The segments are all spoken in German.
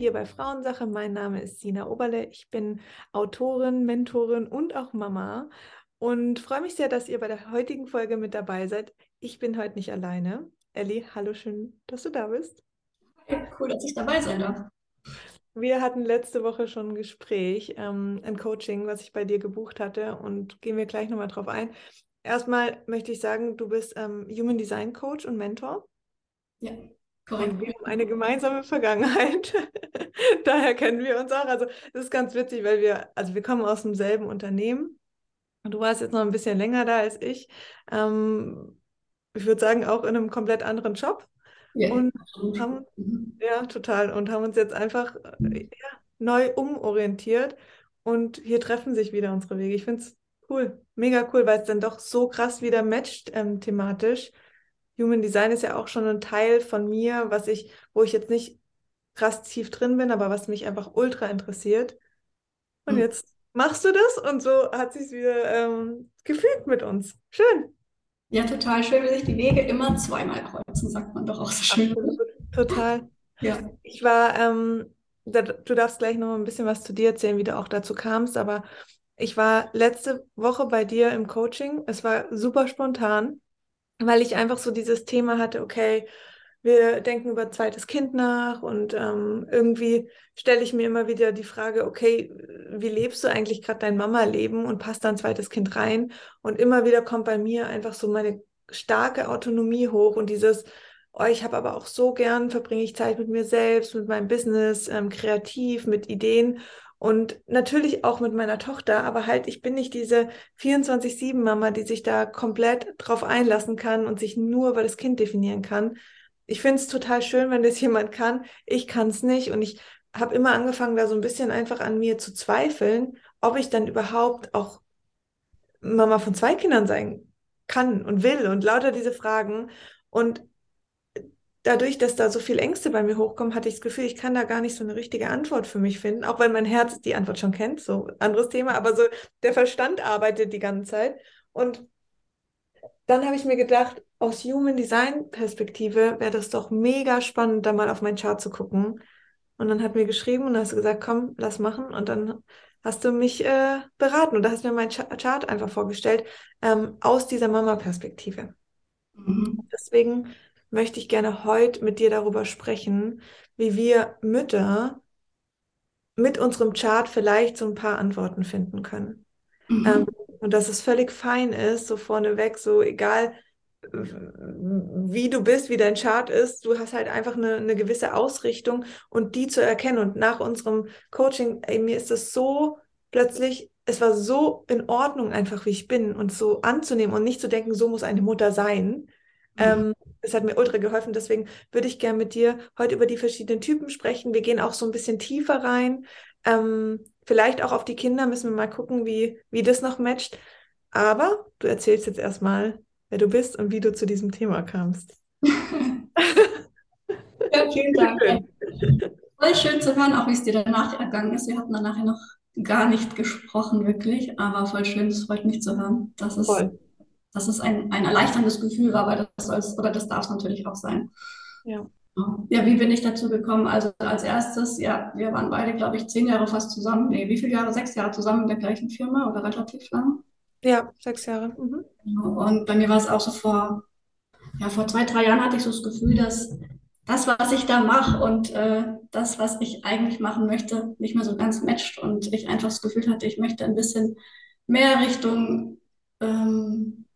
hier bei Frauensache. Mein Name ist Sina Oberle. Ich bin Autorin, Mentorin und auch Mama und freue mich sehr, dass ihr bei der heutigen Folge mit dabei seid. Ich bin heute nicht alleine. Elli, hallo, schön, dass du da bist. Ja, cool, dass ich dabei sein darf. Wir hatten letzte Woche schon ein Gespräch, ähm, ein Coaching, was ich bei dir gebucht hatte und gehen wir gleich nochmal drauf ein. Erstmal möchte ich sagen, du bist ähm, Human Design Coach und Mentor. Ja, korrekt. Und wir haben eine gemeinsame Vergangenheit. Daher kennen wir uns auch. Also das ist ganz witzig, weil wir, also wir kommen aus demselben Unternehmen. Und du warst jetzt noch ein bisschen länger da als ich. Ähm, ich würde sagen, auch in einem komplett anderen Job. Ja, und haben, mhm. ja, total. Und haben uns jetzt einfach äh, ja, neu umorientiert. Und hier treffen sich wieder unsere Wege. Ich finde es cool, mega cool, weil es dann doch so krass wieder matcht ähm, thematisch. Human Design ist ja auch schon ein Teil von mir, was ich, wo ich jetzt nicht krass tief drin bin, aber was mich einfach ultra interessiert. Und mhm. jetzt machst du das und so hat sich wieder ähm, gefühlt mit uns. Schön. Ja, total schön, wie sich die Wege immer zweimal kreuzen, sagt man doch auch so schön. Total. Ja. Ich war, ähm, da, du darfst gleich noch ein bisschen was zu dir erzählen, wie du auch dazu kamst, aber ich war letzte Woche bei dir im Coaching. Es war super spontan, weil ich einfach so dieses Thema hatte, okay, wir denken über zweites Kind nach und ähm, irgendwie stelle ich mir immer wieder die Frage, okay, wie lebst du eigentlich gerade dein Mama-Leben und passt da ein zweites Kind rein? Und immer wieder kommt bei mir einfach so meine starke Autonomie hoch und dieses, oh, ich habe aber auch so gern, verbringe ich Zeit mit mir selbst, mit meinem Business, ähm, kreativ, mit Ideen und natürlich auch mit meiner Tochter, aber halt, ich bin nicht diese 24-7-Mama, die sich da komplett drauf einlassen kann und sich nur über das Kind definieren kann, ich finde es total schön, wenn das jemand kann. Ich kann es nicht und ich habe immer angefangen, da so ein bisschen einfach an mir zu zweifeln, ob ich dann überhaupt auch Mama von zwei Kindern sein kann und will und lauter diese Fragen. Und dadurch, dass da so viele Ängste bei mir hochkommen, hatte ich das Gefühl, ich kann da gar nicht so eine richtige Antwort für mich finden, auch weil mein Herz die Antwort schon kennt, so anderes Thema, aber so der Verstand arbeitet die ganze Zeit. Und dann habe ich mir gedacht, aus Human Design Perspektive wäre das doch mega spannend, da mal auf meinen Chart zu gucken. Und dann hat mir geschrieben und hast gesagt, komm, lass machen. Und dann hast du mich äh, beraten und da hast mir meinen Chart einfach vorgestellt ähm, aus dieser Mama-Perspektive. Mhm. Deswegen möchte ich gerne heute mit dir darüber sprechen, wie wir Mütter mit unserem Chart vielleicht so ein paar Antworten finden können. Mhm. Ähm, und dass es völlig fein ist, so vorneweg, so egal wie du bist, wie dein Chart ist, du hast halt einfach eine, eine gewisse Ausrichtung und die zu erkennen. Und nach unserem Coaching, ey, mir ist das so plötzlich, es war so in Ordnung einfach, wie ich bin und so anzunehmen und nicht zu denken, so muss eine Mutter sein. Mhm. Ähm, es hat mir ultra geholfen. Deswegen würde ich gerne mit dir heute über die verschiedenen Typen sprechen. Wir gehen auch so ein bisschen tiefer rein. Ähm, vielleicht auch auf die Kinder müssen wir mal gucken, wie, wie das noch matcht. Aber du erzählst jetzt erstmal, wer du bist und wie du zu diesem Thema kamst. ja, vielen Dank. Voll schön zu hören, auch wie es dir danach ergangen ist. Wir hatten dann nachher noch gar nicht gesprochen, wirklich, aber voll schön, es freut mich zu hören, dass es, dass es ein, ein erleichterndes Gefühl war, weil das soll oder das darf es natürlich auch sein. Ja. Ja, wie bin ich dazu gekommen? Also als erstes, ja, wir waren beide, glaube ich, zehn Jahre fast zusammen. Nee, wie viele Jahre? Sechs Jahre zusammen in der gleichen Firma oder relativ lang? Ja, sechs Jahre. Mhm. Und bei mir war es auch so vor, ja, vor zwei, drei Jahren hatte ich so das Gefühl, dass das, was ich da mache und äh, das, was ich eigentlich machen möchte, nicht mehr so ganz matcht und ich einfach das Gefühl hatte, ich möchte ein bisschen mehr Richtung ähm,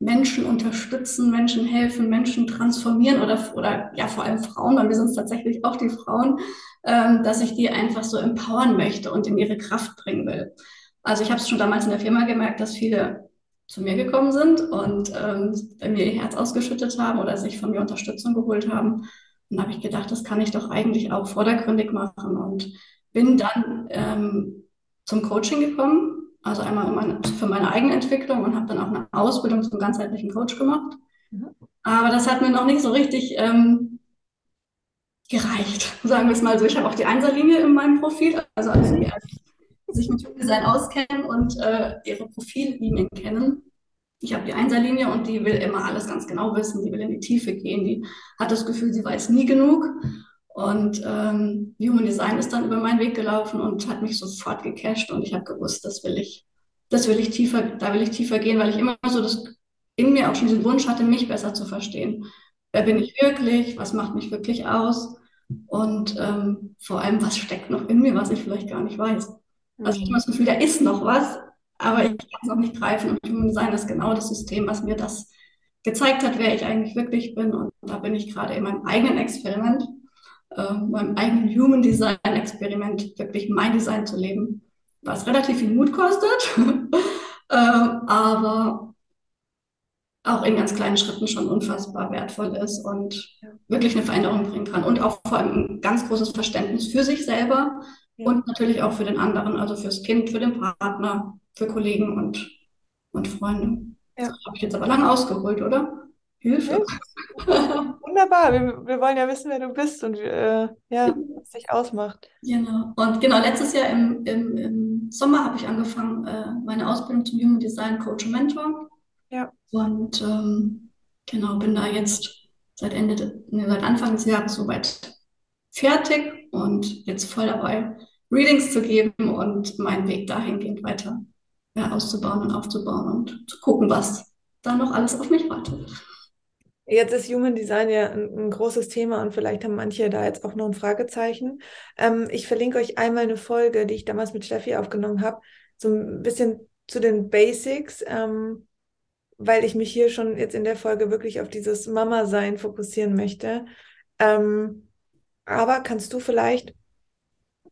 Menschen unterstützen, Menschen helfen, Menschen transformieren oder, oder ja, vor allem Frauen, weil wir sind es tatsächlich auch die Frauen, ähm, dass ich die einfach so empowern möchte und in ihre Kraft bringen will. Also ich habe es schon damals in der Firma gemerkt, dass viele zu mir gekommen sind und ähm, bei mir ihr Herz ausgeschüttet haben oder sich von mir Unterstützung geholt haben. Und habe ich gedacht, das kann ich doch eigentlich auch vordergründig machen und bin dann ähm, zum Coaching gekommen also einmal meine, für meine eigene Entwicklung und habe dann auch eine Ausbildung zum ganzheitlichen Coach gemacht. Mhm. Aber das hat mir noch nicht so richtig ähm, gereicht, sagen wir es mal so. Ich habe auch die Einserlinie in meinem Profil, also alle, die sich mit Design auskennen und äh, ihre Profillinien kennen. Ich habe die Einserlinie und die will immer alles ganz genau wissen, die will in die Tiefe gehen, die hat das Gefühl, sie weiß nie genug. Und ähm, Human Design ist dann über meinen Weg gelaufen und hat mich sofort gecasht und ich habe gewusst, das will ich, das will ich tiefer, da will ich tiefer gehen, weil ich immer so das in mir auch schon diesen Wunsch hatte, mich besser zu verstehen. Wer bin ich wirklich? Was macht mich wirklich aus? Und ähm, vor allem, was steckt noch in mir, was ich vielleicht gar nicht weiß. Also ich habe das Gefühl, da ist noch was, aber ich kann es noch nicht greifen. Und Human Design ist genau das System, was mir das gezeigt hat, wer ich eigentlich wirklich bin. Und da bin ich gerade in meinem eigenen Experiment, äh, meinem eigenen Human Design Experiment, wirklich mein Design zu leben, was relativ viel Mut kostet, äh, aber auch in ganz kleinen Schritten schon unfassbar wertvoll ist und ja. wirklich eine Veränderung bringen kann. Und auch vor allem ein ganz großes Verständnis für sich selber ja. und natürlich auch für den anderen, also fürs Kind, für den Partner, für Kollegen und, und Freunde. Ja. Das habe ich jetzt aber lange ausgeholt, oder? Hilfe. Wunderbar. Wir, wir, wollen ja wissen, wer du bist und äh, ja, was dich ausmacht. Genau. Und genau, letztes Jahr im, im, im Sommer habe ich angefangen, äh, meine Ausbildung zum Human Design Coach und Mentor. Ja. Und ähm, genau, bin da jetzt seit Ende, ne, seit Anfang des Jahres soweit fertig und jetzt voll dabei, Readings zu geben und meinen Weg dahingehend weiter ja, auszubauen und aufzubauen und zu gucken, was da noch alles auf mich wartet. Jetzt ist Human Design ja ein, ein, großes Thema und vielleicht haben manche da jetzt auch noch ein Fragezeichen. Ähm, ich verlinke euch einmal eine Folge, die ich damals mit Steffi aufgenommen habe, so ein bisschen zu den Basics, ähm, weil ich mich hier schon jetzt in der Folge wirklich auf dieses Mama-Sein fokussieren möchte. Ähm, aber kannst du vielleicht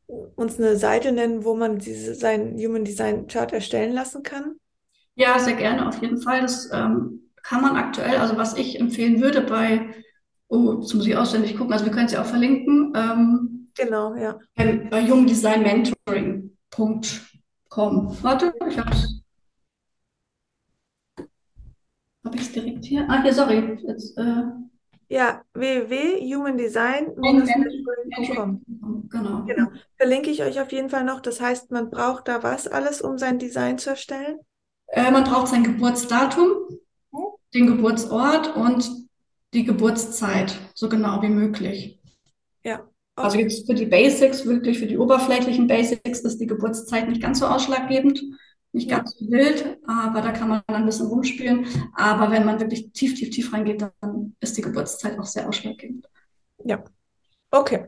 uns eine Seite nennen, wo man diese, sein Human Design Chart erstellen lassen kann? Ja, sehr gerne, auf jeden Fall. Das ähm, kann man aktuell, also was ich empfehlen würde bei, oh, jetzt muss ich auswendig gucken, also wir können es ja auch verlinken. Ähm, genau, ja. Bei, bei jungdesignmentoring.com. Warte, ich habe es habe ich es direkt hier? Ah, hier, sorry. Jetzt, äh, ja, www.humandesign-com. Genau. genau. Verlinke ich euch auf jeden Fall noch. Das heißt, man braucht da was alles, um sein Design zu erstellen? Äh, man braucht sein Geburtsdatum? Den Geburtsort und die Geburtszeit, so genau wie möglich. Ja. Okay. Also jetzt für die Basics, wirklich für die oberflächlichen Basics ist die Geburtszeit nicht ganz so ausschlaggebend. Nicht ganz so wild, aber da kann man dann ein bisschen rumspielen. Aber wenn man wirklich tief, tief, tief reingeht, dann ist die Geburtszeit auch sehr ausschlaggebend. Ja, okay.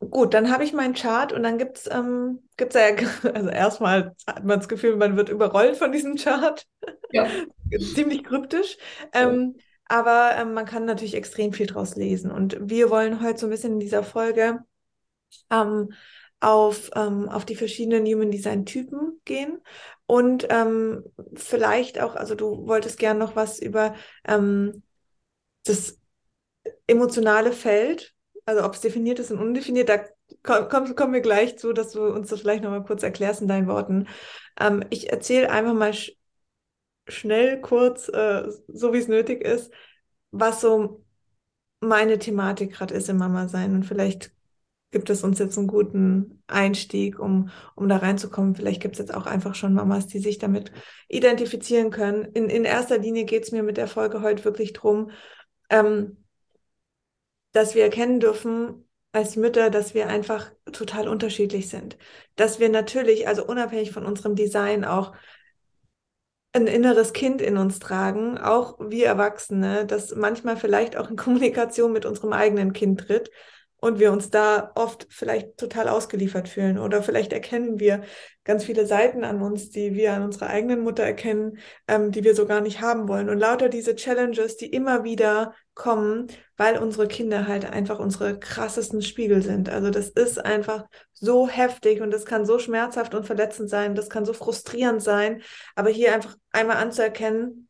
Gut, dann habe ich meinen Chart und dann gibt es ähm, gibt's ja, also erstmal hat man das Gefühl, man wird überrollt von diesem Chart. Ja. Ziemlich kryptisch. Ähm, aber ähm, man kann natürlich extrem viel draus lesen. Und wir wollen heute so ein bisschen in dieser Folge ähm, auf, ähm, auf die verschiedenen Human Design Typen gehen und ähm, vielleicht auch, also du wolltest gern noch was über ähm, das emotionale Feld, also ob es definiert ist und undefiniert, da kommen, kommen wir gleich zu, dass du uns das vielleicht noch mal kurz erklärst in deinen Worten. Ähm, ich erzähle einfach mal sch schnell, kurz, äh, so wie es nötig ist, was so meine Thematik gerade ist im Mama sein und vielleicht gibt es uns jetzt einen guten Einstieg, um, um da reinzukommen. Vielleicht gibt es jetzt auch einfach schon Mamas, die sich damit identifizieren können. In, in erster Linie geht es mir mit der Folge heute wirklich darum, ähm, dass wir erkennen dürfen als Mütter, dass wir einfach total unterschiedlich sind. Dass wir natürlich, also unabhängig von unserem Design, auch ein inneres Kind in uns tragen, auch wir Erwachsene, das manchmal vielleicht auch in Kommunikation mit unserem eigenen Kind tritt und wir uns da oft vielleicht total ausgeliefert fühlen oder vielleicht erkennen wir ganz viele Seiten an uns, die wir an unserer eigenen Mutter erkennen, ähm, die wir so gar nicht haben wollen. Und lauter diese Challenges, die immer wieder kommen, weil unsere Kinder halt einfach unsere krassesten Spiegel sind. Also das ist einfach so heftig und das kann so schmerzhaft und verletzend sein, das kann so frustrierend sein. Aber hier einfach einmal anzuerkennen,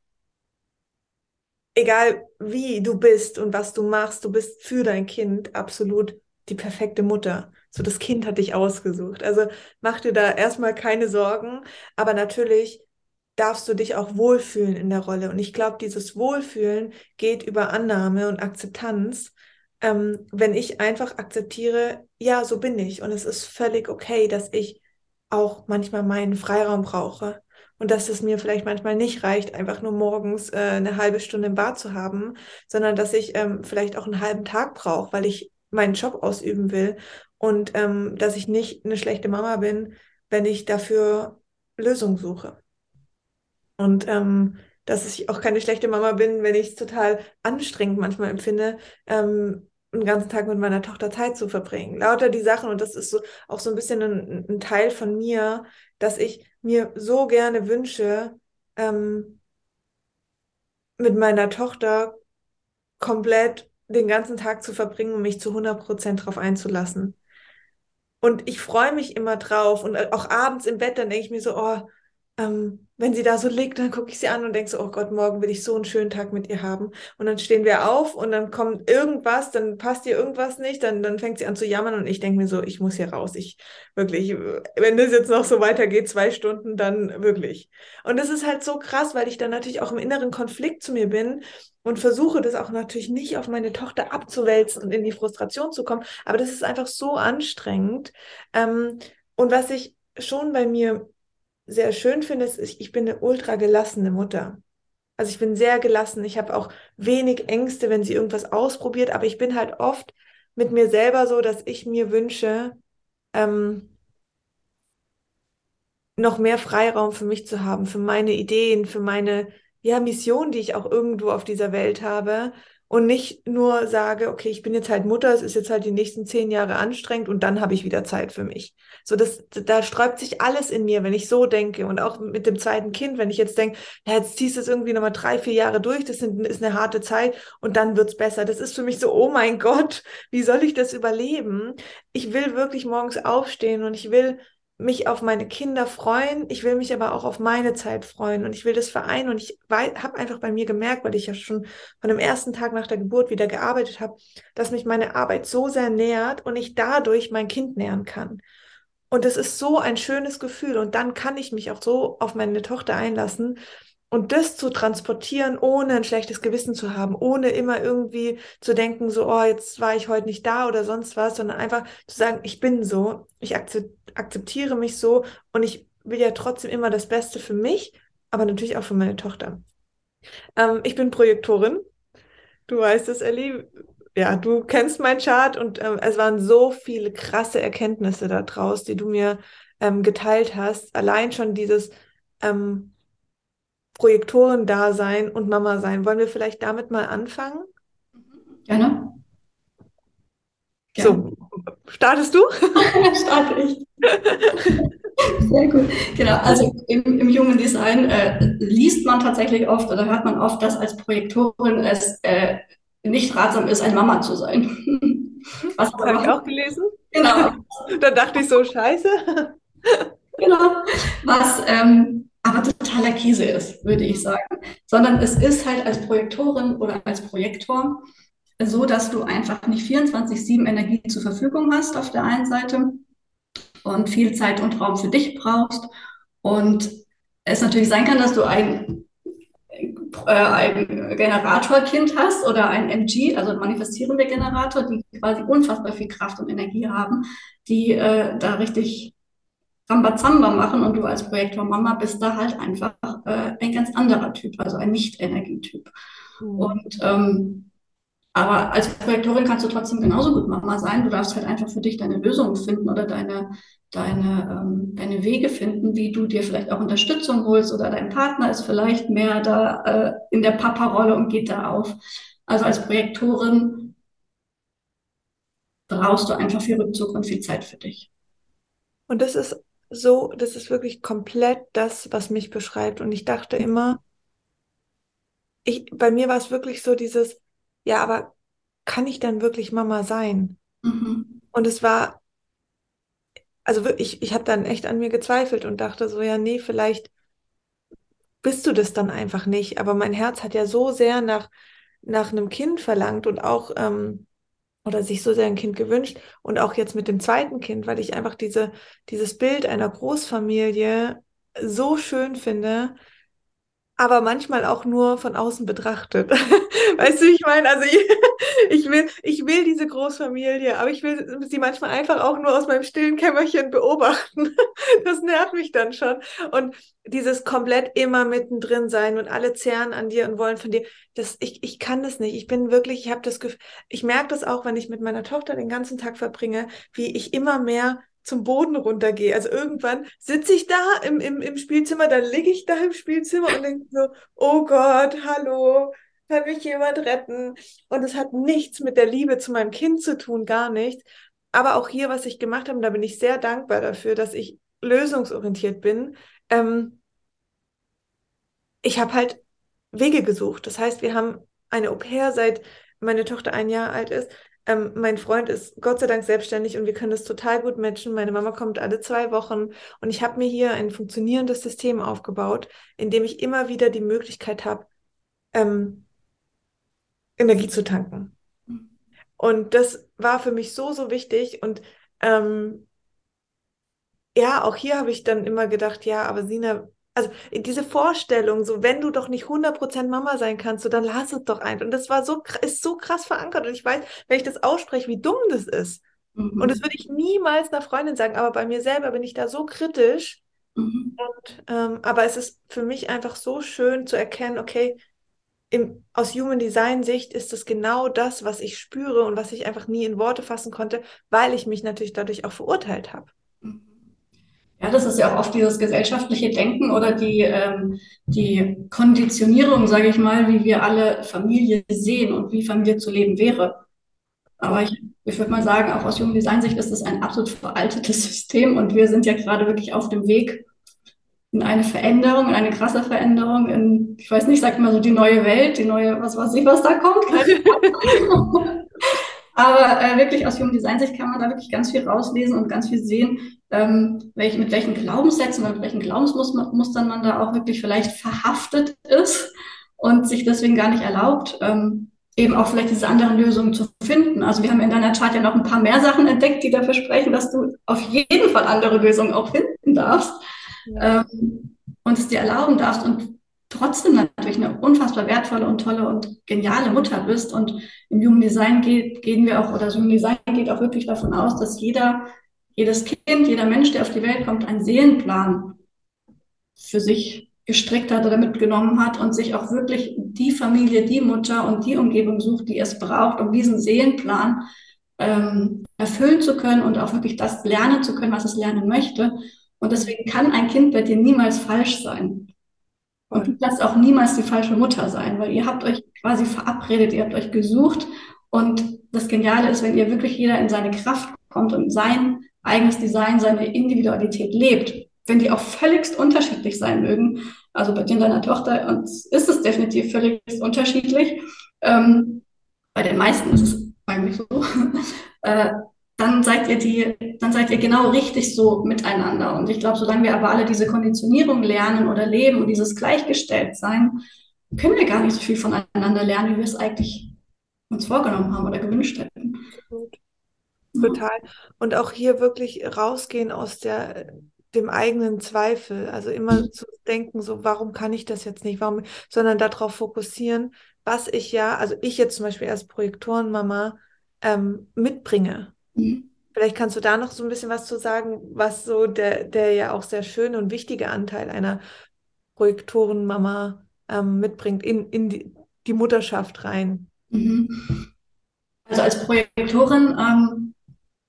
egal wie du bist und was du machst, du bist für dein Kind absolut die perfekte Mutter. So, das Kind hat dich ausgesucht. Also mach dir da erstmal keine Sorgen, aber natürlich darfst du dich auch wohlfühlen in der Rolle. Und ich glaube, dieses Wohlfühlen geht über Annahme und Akzeptanz. Ähm, wenn ich einfach akzeptiere, ja, so bin ich und es ist völlig okay, dass ich auch manchmal meinen Freiraum brauche und dass es mir vielleicht manchmal nicht reicht, einfach nur morgens äh, eine halbe Stunde im Bad zu haben, sondern dass ich ähm, vielleicht auch einen halben Tag brauche, weil ich meinen Job ausüben will und ähm, dass ich nicht eine schlechte Mama bin, wenn ich dafür Lösungen suche. Und ähm, dass ich auch keine schlechte Mama bin, wenn ich es total anstrengend manchmal empfinde, ähm, einen ganzen Tag mit meiner Tochter Zeit zu verbringen. Lauter die Sachen, und das ist so auch so ein bisschen ein, ein Teil von mir, dass ich mir so gerne wünsche, ähm, mit meiner Tochter komplett den ganzen Tag zu verbringen und mich zu 100 Prozent darauf einzulassen. Und ich freue mich immer drauf und auch abends im Bett, dann denke ich mir so, oh, ähm, wenn sie da so liegt, dann gucke ich sie an und denke so, oh Gott, morgen will ich so einen schönen Tag mit ihr haben. Und dann stehen wir auf und dann kommt irgendwas, dann passt ihr irgendwas nicht, dann, dann fängt sie an zu jammern und ich denke mir so, ich muss hier raus. Ich wirklich, wenn das jetzt noch so weitergeht, zwei Stunden, dann wirklich. Und das ist halt so krass, weil ich dann natürlich auch im inneren Konflikt zu mir bin und versuche das auch natürlich nicht auf meine Tochter abzuwälzen und in die Frustration zu kommen. Aber das ist einfach so anstrengend. Ähm, und was ich schon bei mir sehr schön finde, ist, ich bin eine ultra gelassene Mutter. Also ich bin sehr gelassen. Ich habe auch wenig Ängste, wenn sie irgendwas ausprobiert, aber ich bin halt oft mit mir selber so, dass ich mir wünsche, ähm, noch mehr Freiraum für mich zu haben, für meine Ideen, für meine ja, Mission, die ich auch irgendwo auf dieser Welt habe und nicht nur sage, okay, ich bin jetzt halt Mutter, es ist jetzt halt die nächsten zehn Jahre anstrengend und dann habe ich wieder Zeit für mich. So, das, da sträubt sich alles in mir, wenn ich so denke und auch mit dem zweiten Kind, wenn ich jetzt denke, ja, jetzt ziehst du es irgendwie nochmal drei, vier Jahre durch, das sind, ist eine harte Zeit und dann wird's besser. Das ist für mich so, oh mein Gott, wie soll ich das überleben? Ich will wirklich morgens aufstehen und ich will mich auf meine Kinder freuen, ich will mich aber auch auf meine Zeit freuen und ich will das vereinen und ich habe einfach bei mir gemerkt, weil ich ja schon von dem ersten Tag nach der Geburt wieder gearbeitet habe, dass mich meine Arbeit so sehr nährt und ich dadurch mein Kind nähern kann. Und es ist so ein schönes Gefühl und dann kann ich mich auch so auf meine Tochter einlassen, und das zu transportieren, ohne ein schlechtes Gewissen zu haben, ohne immer irgendwie zu denken, so, oh, jetzt war ich heute nicht da oder sonst was, sondern einfach zu sagen, ich bin so, ich akzeptiere mich so und ich will ja trotzdem immer das Beste für mich, aber natürlich auch für meine Tochter. Ähm, ich bin Projektorin. Du weißt es, Ellie. Ja, du kennst meinen Chart und ähm, es waren so viele krasse Erkenntnisse da draus, die du mir ähm, geteilt hast. Allein schon dieses, ähm, Projektoren da sein und Mama sein. Wollen wir vielleicht damit mal anfangen? Gerne. Gerne. So, startest du? Starte ich. Sehr gut. Genau, also im, im jungen Design äh, liest man tatsächlich oft oder hört man oft, dass als Projektorin es äh, nicht ratsam ist, ein Mama zu sein. Was das habe ich auch gelesen. Genau. da dachte ich so, scheiße. genau. Was ähm, aber totaler Käse ist, würde ich sagen. Sondern es ist halt als Projektorin oder als Projektor so, dass du einfach nicht 24-7 Energie zur Verfügung hast auf der einen Seite und viel Zeit und Raum für dich brauchst. Und es natürlich sein kann, dass du ein, äh, ein Generatorkind hast oder ein MG, also manifestierende Generator, die quasi unfassbar viel Kraft und Energie haben, die äh, da richtig Rambazamba machen und du als Projektor Mama bist da halt einfach äh, ein ganz anderer Typ, also ein Nicht-Energietyp. Mhm. Und ähm, aber als Projektorin kannst du trotzdem genauso gut Mama sein. Du darfst halt einfach für dich deine Lösungen finden oder deine, deine, ähm, deine Wege finden, wie du dir vielleicht auch Unterstützung holst oder dein Partner ist vielleicht mehr da äh, in der Papa-Rolle und geht da auf. Also als Projektorin brauchst du einfach viel Rückzug und viel Zeit für dich. Und das ist so, das ist wirklich komplett das, was mich beschreibt. Und ich dachte immer, ich, bei mir war es wirklich so dieses, ja, aber kann ich dann wirklich Mama sein? Mhm. Und es war, also wirklich, ich habe dann echt an mir gezweifelt und dachte so, ja, nee, vielleicht bist du das dann einfach nicht. Aber mein Herz hat ja so sehr nach, nach einem Kind verlangt und auch ähm, oder sich so sehr ein Kind gewünscht. Und auch jetzt mit dem zweiten Kind, weil ich einfach diese, dieses Bild einer Großfamilie so schön finde, aber manchmal auch nur von außen betrachtet. weißt du, ich meine, also ich, ich, will, ich will diese Großfamilie, aber ich will sie manchmal einfach auch nur aus meinem stillen Kämmerchen beobachten. das nervt mich dann schon. Und dieses komplett immer mittendrin sein und alle zehren an dir und wollen von dir, das, ich, ich kann das nicht. Ich bin wirklich, ich habe das Gefühl, ich merke das auch, wenn ich mit meiner Tochter den ganzen Tag verbringe, wie ich immer mehr zum Boden runtergehe. Also irgendwann sitze ich da im, im, im Spielzimmer, dann liege ich da im Spielzimmer und denke so, oh Gott, hallo, kann mich jemand retten? Und es hat nichts mit der Liebe zu meinem Kind zu tun, gar nichts. Aber auch hier, was ich gemacht habe, da bin ich sehr dankbar dafür, dass ich lösungsorientiert bin. Ähm, ich habe halt Wege gesucht. Das heißt, wir haben eine Au pair, seit meine Tochter ein Jahr alt ist. Ähm, mein Freund ist Gott sei Dank selbstständig und wir können das total gut matchen. Meine Mama kommt alle zwei Wochen und ich habe mir hier ein funktionierendes System aufgebaut, in dem ich immer wieder die Möglichkeit habe, ähm, Energie zu tanken. Und das war für mich so, so wichtig. Und ähm, ja, auch hier habe ich dann immer gedacht, ja, aber Sina, also diese Vorstellung, so wenn du doch nicht 100% Mama sein kannst, so dann lass es doch ein. Und das war so, ist so krass verankert. Und ich weiß, wenn ich das ausspreche, wie dumm das ist. Mhm. Und das würde ich niemals einer Freundin sagen, aber bei mir selber bin ich da so kritisch. Mhm. Und, ähm, aber es ist für mich einfach so schön zu erkennen, okay, im, aus Human Design Sicht ist es genau das, was ich spüre und was ich einfach nie in Worte fassen konnte, weil ich mich natürlich dadurch auch verurteilt habe. Ja, das ist ja auch oft dieses gesellschaftliche Denken oder die, ähm, die Konditionierung, sage ich mal, wie wir alle Familie sehen und wie Familie zu leben wäre. Aber ich, ich würde mal sagen, auch aus Human Sicht ist es ein absolut veraltetes System und wir sind ja gerade wirklich auf dem Weg in eine Veränderung, in eine krasse Veränderung, in, ich weiß nicht, sagt mal so die neue Welt, die neue, was weiß ich, was da kommt. Aber äh, wirklich aus Human Design Sicht kann man da wirklich ganz viel rauslesen und ganz viel sehen, ähm, welch, mit welchen Glaubenssätzen oder mit welchen Glaubensmustern man da auch wirklich vielleicht verhaftet ist und sich deswegen gar nicht erlaubt, ähm, eben auch vielleicht diese anderen Lösungen zu finden. Also wir haben in deiner Chart ja noch ein paar mehr Sachen entdeckt, die dafür sprechen, dass du auf jeden Fall andere Lösungen auch finden darfst ja. ähm, und es dir erlauben darfst und trotzdem natürlich eine unfassbar wertvolle und tolle und geniale Mutter bist. Und im Human Design geht, gehen wir auch, oder das Human Design geht auch wirklich davon aus, dass jeder, jedes Kind, jeder Mensch, der auf die Welt kommt, einen Seelenplan für sich gestrickt hat oder mitgenommen hat und sich auch wirklich die Familie, die Mutter und die Umgebung sucht, die es braucht, um diesen Seelenplan ähm, erfüllen zu können und auch wirklich das lernen zu können, was es lernen möchte. Und deswegen kann ein Kind bei dir niemals falsch sein. Und kannst auch niemals die falsche Mutter sein, weil ihr habt euch quasi verabredet, ihr habt euch gesucht. Und das Geniale ist, wenn ihr wirklich jeder in seine Kraft kommt und sein eigenes Design, seine Individualität lebt, wenn die auch völligst unterschiedlich sein mögen. Also bei dir deiner Tochter und ist es definitiv völlig unterschiedlich. Ähm, bei den meisten ist es eigentlich so. äh, dann seid ihr die, dann seid ihr genau richtig so miteinander. Und ich glaube, solange wir aber alle diese Konditionierung lernen oder leben und dieses Gleichgestelltsein, können wir gar nicht so viel voneinander lernen, wie wir es eigentlich uns vorgenommen haben oder gewünscht hätten. Total. Und auch hier wirklich rausgehen aus der, dem eigenen Zweifel. Also immer zu denken, so, warum kann ich das jetzt nicht? Warum, sondern darauf fokussieren, was ich ja, also ich jetzt zum Beispiel als Projektorenmama ähm, mitbringe. Vielleicht kannst du da noch so ein bisschen was zu sagen, was so der, der ja auch sehr schöne und wichtige Anteil einer Projektorenmama ähm, mitbringt in, in die, die Mutterschaft rein. Mhm. Also als Projektorin, ähm,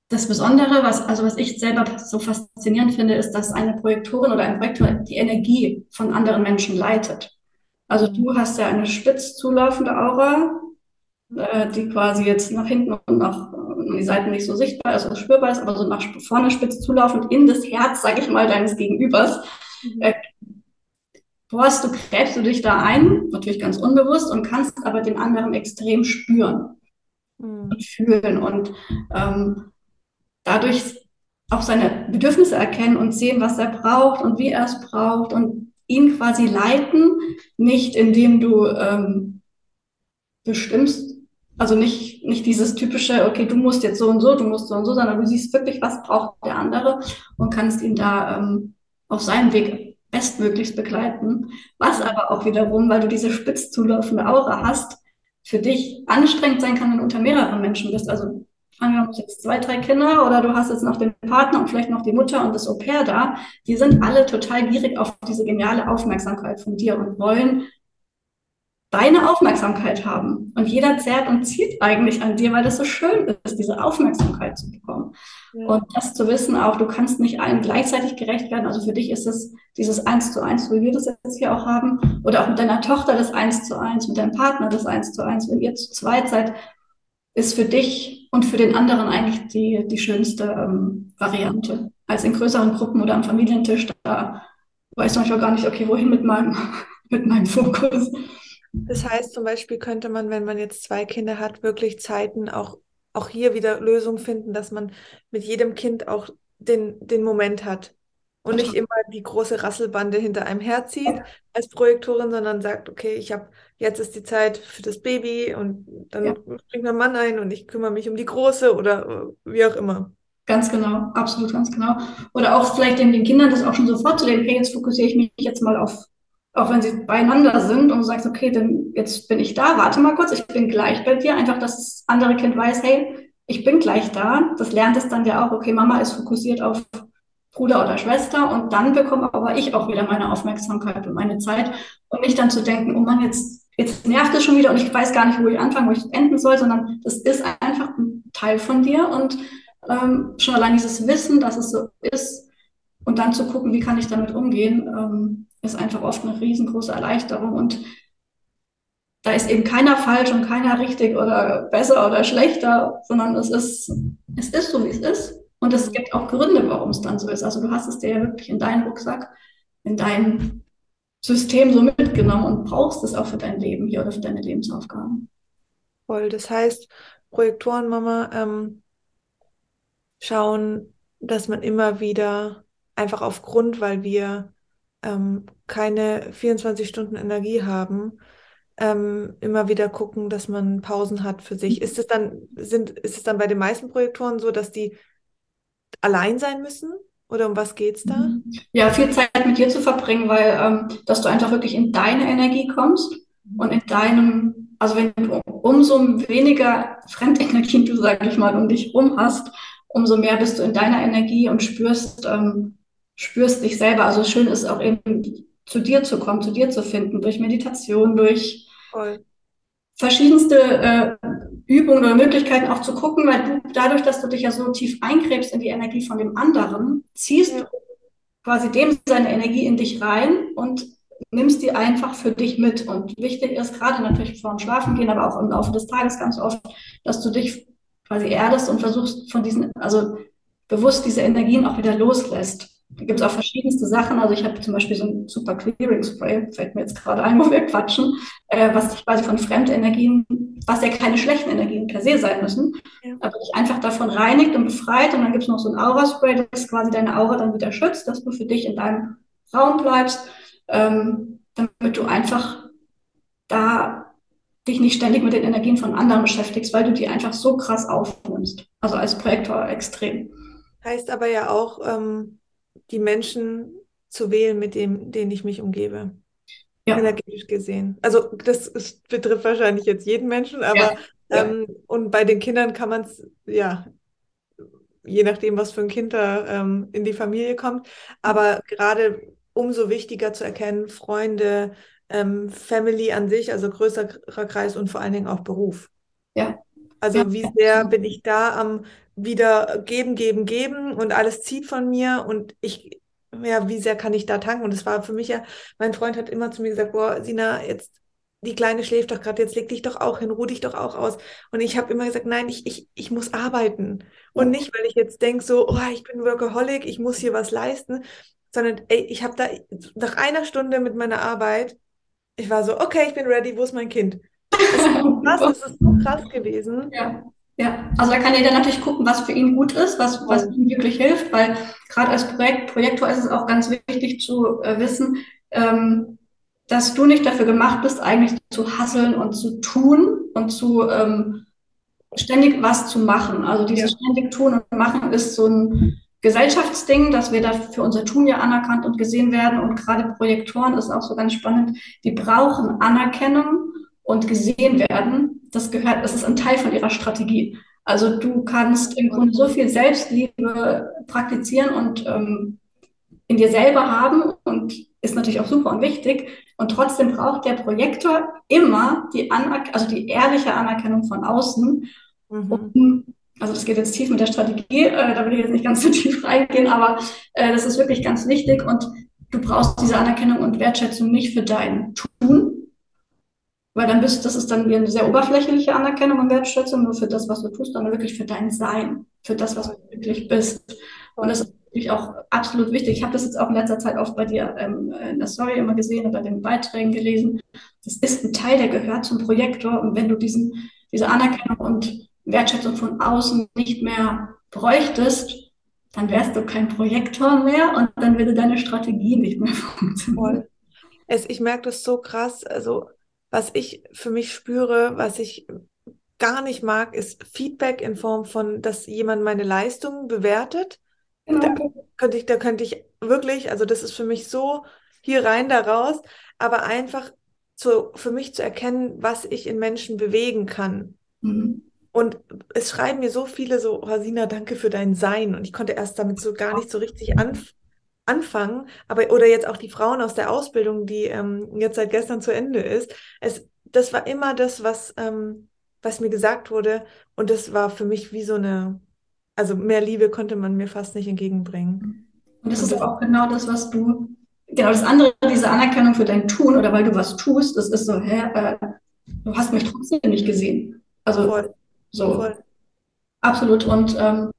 das Besondere, was, also was ich selber so faszinierend finde, ist, dass eine Projektorin oder ein Projektor die Energie von anderen Menschen leitet. Also du hast ja eine spitz zulaufende Aura, äh, die quasi jetzt nach hinten und nach die Seiten nicht so sichtbar ist oder spürbar ist, aber so nach vorne spitz zulaufend in das Herz, sage ich mal, deines Gegenübers. Mhm. Äh, bohrst du, gräbst du dich da ein, natürlich ganz unbewusst, und kannst aber den anderen extrem spüren mhm. und fühlen und ähm, dadurch auch seine Bedürfnisse erkennen und sehen, was er braucht und wie er es braucht und ihn quasi leiten, nicht indem du ähm, bestimmst, also nicht, nicht dieses typische, okay, du musst jetzt so und so, du musst so und so, sondern du siehst wirklich, was braucht der andere und kannst ihn da ähm, auf seinem Weg bestmöglichst begleiten. Was aber auch wiederum, weil du diese spitz zulaufende Aura hast, für dich anstrengend sein kann, wenn du unter mehreren Menschen bist. Also angenommen, du jetzt zwei, drei Kinder oder du hast jetzt noch den Partner und vielleicht noch die Mutter und das Au pair da, die sind alle total gierig auf diese geniale Aufmerksamkeit von dir und wollen deine Aufmerksamkeit haben. Und jeder zerrt und zieht eigentlich an dir, weil das so schön ist, diese Aufmerksamkeit zu bekommen. Ja. Und das zu wissen auch, du kannst nicht allen gleichzeitig gerecht werden. Also für dich ist es dieses Eins zu Eins, wie wir das jetzt hier auch haben, oder auch mit deiner Tochter das Eins zu Eins, mit deinem Partner das Eins zu Eins. Wenn ihr zu zweit seid, ist für dich und für den anderen eigentlich die, die schönste ähm, Variante. Als in größeren Gruppen oder am Familientisch, da weiß man schon gar nicht, okay, wohin mit meinem, mit meinem Fokus. Das heißt zum Beispiel könnte man, wenn man jetzt zwei Kinder hat, wirklich Zeiten auch, auch hier wieder Lösungen finden, dass man mit jedem Kind auch den, den Moment hat und nicht immer die große Rasselbande hinter einem herzieht als Projektorin, sondern sagt, okay, ich habe jetzt ist die Zeit für das Baby und dann ja. bringt mein Mann ein und ich kümmere mich um die große oder äh, wie auch immer. Ganz genau, absolut, ganz genau. Oder auch vielleicht den, den Kindern das auch schon so vorzulegen, okay, jetzt fokussiere ich mich jetzt mal auf auch wenn sie beieinander sind und du sagst, okay, dann jetzt bin ich da, warte mal kurz, ich bin gleich bei dir. Einfach, dass das andere Kind weiß, hey, ich bin gleich da. Das lernt es dann ja auch, okay, Mama ist fokussiert auf Bruder oder Schwester und dann bekomme aber ich auch wieder meine Aufmerksamkeit und meine Zeit und nicht dann zu denken, oh Mann, jetzt, jetzt nervt es schon wieder und ich weiß gar nicht, wo ich anfangen, wo ich enden soll, sondern das ist einfach ein Teil von dir und ähm, schon allein dieses Wissen, dass es so ist und dann zu gucken, wie kann ich damit umgehen, ähm, ist einfach oft eine riesengroße Erleichterung und da ist eben keiner falsch und keiner richtig oder besser oder schlechter, sondern es ist, es ist so, wie es ist. Und es gibt auch Gründe, warum es dann so ist. Also du hast es dir ja wirklich in deinen Rucksack, in dein System so mitgenommen und brauchst es auch für dein Leben hier oder für deine Lebensaufgaben. Voll. Das heißt, Projektorenmama ähm, schauen, dass man immer wieder einfach aufgrund, weil wir ähm, keine 24 Stunden Energie haben, ähm, immer wieder gucken, dass man Pausen hat für sich. Ist es dann, sind, ist es dann bei den meisten Projektoren so, dass die allein sein müssen? Oder um was geht es da? Ja, viel Zeit mit dir zu verbringen, weil ähm, dass du einfach wirklich in deine Energie kommst und in deinem, also wenn du umso weniger Fremdenergien du, sag ich mal, um dich rum hast, umso mehr bist du in deiner Energie und spürst, ähm, spürst dich selber. Also schön ist auch eben zu dir zu kommen, zu dir zu finden, durch Meditation, durch Voll. verschiedenste äh, Übungen oder Möglichkeiten auch zu gucken, weil du dadurch, dass du dich ja so tief eingräbst in die Energie von dem anderen, ziehst ja. du quasi dem seine Energie in dich rein und nimmst die einfach für dich mit. Und wichtig ist gerade natürlich vor dem Schlafengehen, aber auch im Laufe des Tages ganz oft, dass du dich quasi erdest und versuchst von diesen, also bewusst diese Energien auch wieder loslässt. Da gibt es auch verschiedenste Sachen. Also ich habe zum Beispiel so ein super Clearing Spray, fällt mir jetzt gerade ein, wo wir quatschen, äh, was sich quasi von Fremdenergien, was ja keine schlechten Energien per se sein müssen, ja. aber dich einfach davon reinigt und befreit. Und dann gibt es noch so ein Aura-Spray, das quasi deine Aura dann wieder schützt, dass du für dich in deinem Raum bleibst, ähm, damit du einfach da dich nicht ständig mit den Energien von anderen beschäftigst, weil du die einfach so krass aufnimmst. Also als Projektor extrem. Heißt aber ja auch, ähm die Menschen zu wählen, mit dem, denen ich mich umgebe. Ja. Energetisch gesehen. Also das ist, betrifft wahrscheinlich jetzt jeden Menschen, aber ja. Ähm, und bei den Kindern kann man es, ja, je nachdem, was für ein Kind da ähm, in die Familie kommt, aber gerade umso wichtiger zu erkennen, Freunde, ähm, Family an sich, also größerer Kreis und vor allen Dingen auch Beruf. Ja. Also wie sehr bin ich da am wieder geben, geben, geben und alles zieht von mir und ich, ja, wie sehr kann ich da tanken? Und es war für mich ja, mein Freund hat immer zu mir gesagt, boah, Sina, jetzt die Kleine schläft doch gerade, jetzt leg dich doch auch hin, ruh dich doch auch aus. Und ich habe immer gesagt, nein, ich, ich, ich muss arbeiten. Und nicht, weil ich jetzt denke, so, oh, ich bin Workaholic, ich muss hier was leisten, sondern ey, ich habe da nach einer Stunde mit meiner Arbeit, ich war so, okay, ich bin ready, wo ist mein Kind? Das ist so krass, das ist so krass gewesen. Ja. Ja, also da kann jeder natürlich gucken, was für ihn gut ist, was, was ihm wirklich hilft, weil gerade als Projekt, Projektor ist es auch ganz wichtig zu äh, wissen, ähm, dass du nicht dafür gemacht bist, eigentlich zu hasseln und zu tun und zu ähm, ständig was zu machen. Also dieses ja. ständig tun und machen ist so ein, Gesellschaftsding, dass wir da für unser Tun ja anerkannt und gesehen werden. Und gerade Projektoren ist auch so ganz spannend. Die brauchen Anerkennung und gesehen werden. Das gehört, das ist ein Teil von ihrer Strategie. Also du kannst im Grunde so viel Selbstliebe praktizieren und ähm, in dir selber haben und ist natürlich auch super und wichtig. Und trotzdem braucht der Projektor immer die, Anerk also die ehrliche Anerkennung von außen, mhm. um also das geht jetzt tief mit der Strategie, äh, da will ich jetzt nicht ganz so tief reingehen, aber äh, das ist wirklich ganz wichtig und du brauchst diese Anerkennung und Wertschätzung nicht für dein Tun, weil dann bist, das ist dann eine sehr oberflächliche Anerkennung und Wertschätzung, nur für das, was du tust, sondern wirklich für dein Sein, für das, was du wirklich bist. Und das ist natürlich auch absolut wichtig. Ich habe das jetzt auch in letzter Zeit oft bei dir ähm, in der Story immer gesehen und bei den Beiträgen gelesen. Das ist ein Teil, der gehört zum Projektor. Und wenn du diesen, diese Anerkennung und Wertschätzung von außen nicht mehr bräuchtest, dann wärst du kein Projektor mehr und dann würde deine Strategie nicht mehr funktionieren. Ich merke das so krass. Also, was ich für mich spüre, was ich gar nicht mag, ist Feedback in Form von, dass jemand meine Leistungen bewertet. Genau. Da könnte ich, da könnte ich wirklich, also das ist für mich so hier rein, da raus, aber einfach zu, für mich zu erkennen, was ich in Menschen bewegen kann. Mhm. Und es schreiben mir so viele so, Rosina, danke für dein Sein. Und ich konnte erst damit so gar nicht so richtig anf anfangen. Aber, oder jetzt auch die Frauen aus der Ausbildung, die ähm, jetzt seit gestern zu Ende ist. Es, das war immer das, was, ähm, was mir gesagt wurde. Und das war für mich wie so eine, also mehr Liebe konnte man mir fast nicht entgegenbringen. Und das ist auch genau das, was du, genau das andere, diese Anerkennung für dein Tun oder weil du was tust, das ist so, hä, äh, du hast mich trotzdem nicht gesehen. Also voll. So. Voll. Absolut. Und ähm.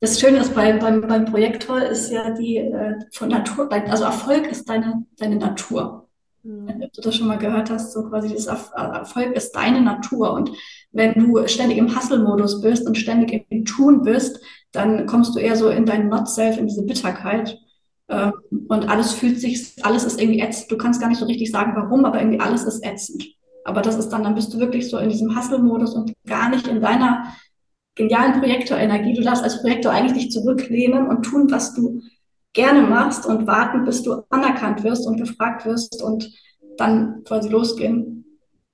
Das Schöne ist beim, beim, beim Projektor ist ja die äh, von Natur, also Erfolg ist deine, deine Natur. Mhm. Wenn du das schon mal gehört hast, so quasi das Erfolg ist deine Natur. Und wenn du ständig im Hustle-Modus bist und ständig im Tun bist, dann kommst du eher so in dein Not-Self, in diese Bitterkeit. Ähm, und alles fühlt sich, alles ist irgendwie ätzend. Du kannst gar nicht so richtig sagen, warum, aber irgendwie alles ist ätzend. Aber das ist dann, dann bist du wirklich so in diesem Hustle-Modus und gar nicht in deiner genialen Projektorenergie. Du darfst als Projektor eigentlich dich zurücklehnen und tun, was du gerne machst und warten, bis du anerkannt wirst und gefragt wirst und dann quasi losgehen.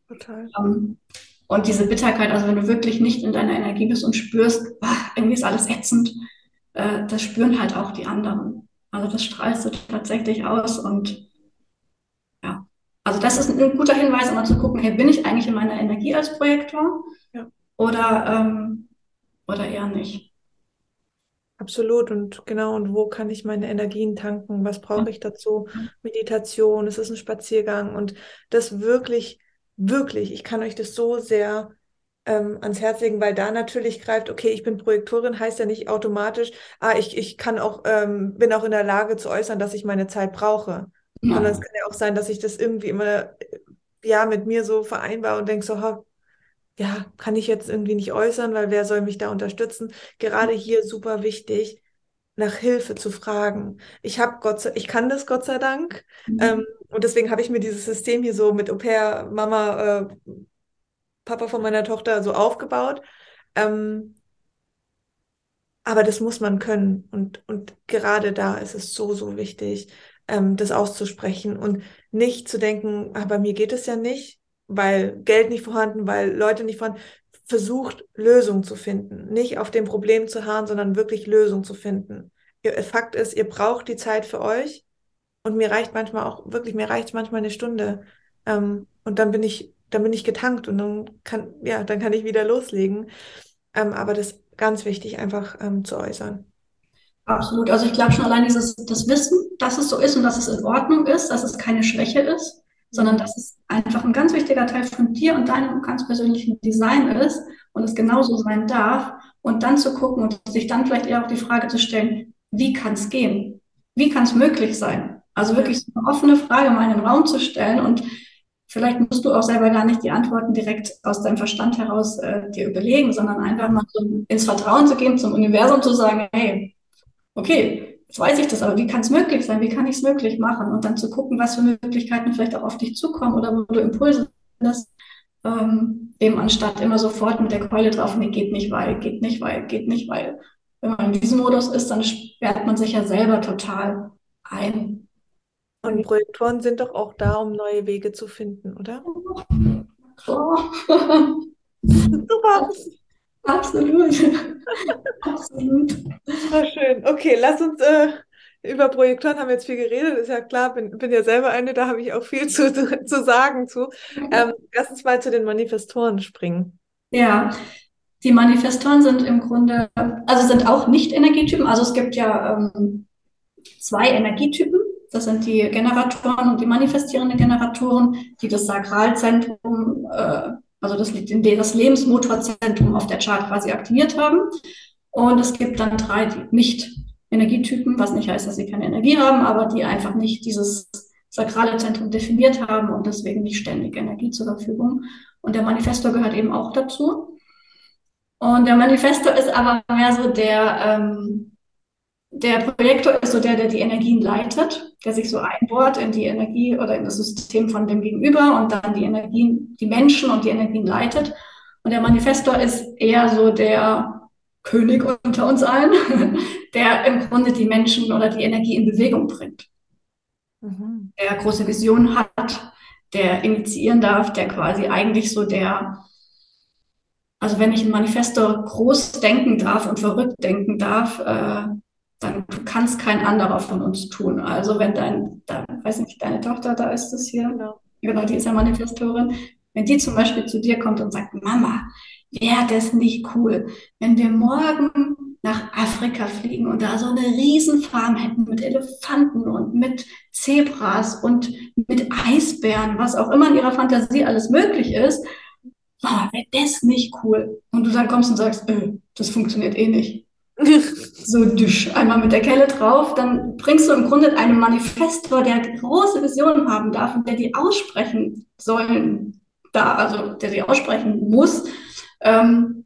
Total. Um, ähm, und diese Bitterkeit, also wenn du wirklich nicht in deiner Energie bist und spürst, ach, irgendwie ist alles ätzend, äh, das spüren halt auch die anderen. Also das strahlst du tatsächlich aus und also das ist ein guter Hinweis, immer zu gucken, hey, bin ich eigentlich in meiner Energie als Projektor ja. oder, ähm, oder eher nicht. Absolut und genau, und wo kann ich meine Energien tanken? Was brauche ich dazu? Meditation, es ist ein Spaziergang und das wirklich, wirklich, ich kann euch das so sehr ähm, ans Herz legen, weil da natürlich greift, okay, ich bin Projektorin, heißt ja nicht automatisch, ah, ich, ich kann auch, ähm, bin auch in der Lage zu äußern, dass ich meine Zeit brauche. Ja. Sondern es kann ja auch sein, dass ich das irgendwie immer ja mit mir so vereinbar und denke so, ha, ja, kann ich jetzt irgendwie nicht äußern, weil wer soll mich da unterstützen? Gerade hier super wichtig, nach Hilfe zu fragen. Ich habe Gott sei, ich kann das Gott sei Dank. Mhm. Ähm, und deswegen habe ich mir dieses System hier so mit Au pair, Mama, äh, Papa von meiner Tochter so aufgebaut. Ähm, aber das muss man können. Und, und gerade da ist es so, so wichtig, ähm, das auszusprechen und nicht zu denken, ah, bei mir geht es ja nicht, weil Geld nicht vorhanden, weil Leute nicht vorhanden. Versucht Lösungen zu finden, nicht auf dem Problem zu harren, sondern wirklich Lösungen zu finden. Ihr, Fakt ist, ihr braucht die Zeit für euch und mir reicht manchmal auch wirklich, mir reicht manchmal eine Stunde ähm, und dann bin ich, dann bin ich getankt und dann kann, ja, dann kann ich wieder loslegen. Ähm, aber das ist ganz wichtig, einfach ähm, zu äußern. Absolut. Also ich glaube schon allein dieses das Wissen, dass es so ist und dass es in Ordnung ist, dass es keine Schwäche ist, sondern dass es einfach ein ganz wichtiger Teil von dir und deinem ganz persönlichen Design ist und es genauso sein darf. Und dann zu gucken und sich dann vielleicht eher auch die Frage zu stellen, wie kann es gehen? Wie kann es möglich sein? Also wirklich so eine offene Frage mal in den Raum zu stellen und vielleicht musst du auch selber gar nicht die Antworten direkt aus deinem Verstand heraus äh, dir überlegen, sondern einfach mal so ins Vertrauen zu gehen, zum Universum zu sagen, hey, okay, jetzt weiß ich das, aber wie kann es möglich sein? Wie kann ich es möglich machen? Und dann zu gucken, was für Möglichkeiten vielleicht auch auf dich zukommen oder wo du Impulse hast, ähm, eben anstatt immer sofort mit der Keule drauf, nee, geht nicht, weil, geht nicht, weil, geht nicht, weil. wenn man in diesem Modus ist, dann sperrt man sich ja selber total ein. Und Projektoren sind doch auch da, um neue Wege zu finden, oder? Oh. Super. Absolut. Absolut. War schön. Okay, lass uns äh, über Projektoren haben wir jetzt viel geredet. Ist ja klar, bin, bin ja selber eine, da habe ich auch viel zu, zu, sagen zu. Ähm, lass uns mal zu den Manifestoren springen. Ja, die Manifestoren sind im Grunde, also sind auch Nicht-Energietypen. Also es gibt ja ähm, zwei Energietypen. Das sind die Generatoren und die manifestierenden Generatoren, die das Sakralzentrum, äh, also das, das Lebensmotorzentrum auf der Chart quasi aktiviert haben. Und es gibt dann drei Nicht-Energietypen, was nicht heißt, dass sie keine Energie haben, aber die einfach nicht dieses sakrale Zentrum definiert haben und deswegen nicht ständig Energie zur Verfügung. Und der Manifestor gehört eben auch dazu. Und der Manifestor ist aber mehr so der, ähm, der Projektor ist so der, der die Energien leitet, der sich so einbohrt in die Energie oder in das System von dem Gegenüber und dann die Energien, die Menschen und die Energien leitet. Und der Manifestor ist eher so der König unter uns allen, der im Grunde die Menschen oder die Energie in Bewegung bringt. Mhm. Der große Visionen hat, der initiieren darf, der quasi eigentlich so der, also wenn ich ein Manifesto groß denken darf und verrückt denken darf, äh, dann kann es kein anderer von uns tun. Also wenn dein, da, weiß nicht, deine Tochter, da ist es hier, genau. genau, die ist ja Manifestorin, wenn die zum Beispiel zu dir kommt und sagt, Mama, wäre das nicht cool, wenn wir morgen nach Afrika fliegen und da so eine Riesenfarm hätten mit Elefanten und mit Zebras und mit Eisbären, was auch immer in ihrer Fantasie alles möglich ist, oh, wäre das nicht cool. Und du dann kommst und sagst, äh, das funktioniert eh nicht. so düsch, einmal mit der Kelle drauf, dann bringst du im Grunde einen Manifestor, der große Visionen haben darf und der die aussprechen sollen, da, also der sie aussprechen muss. Ähm,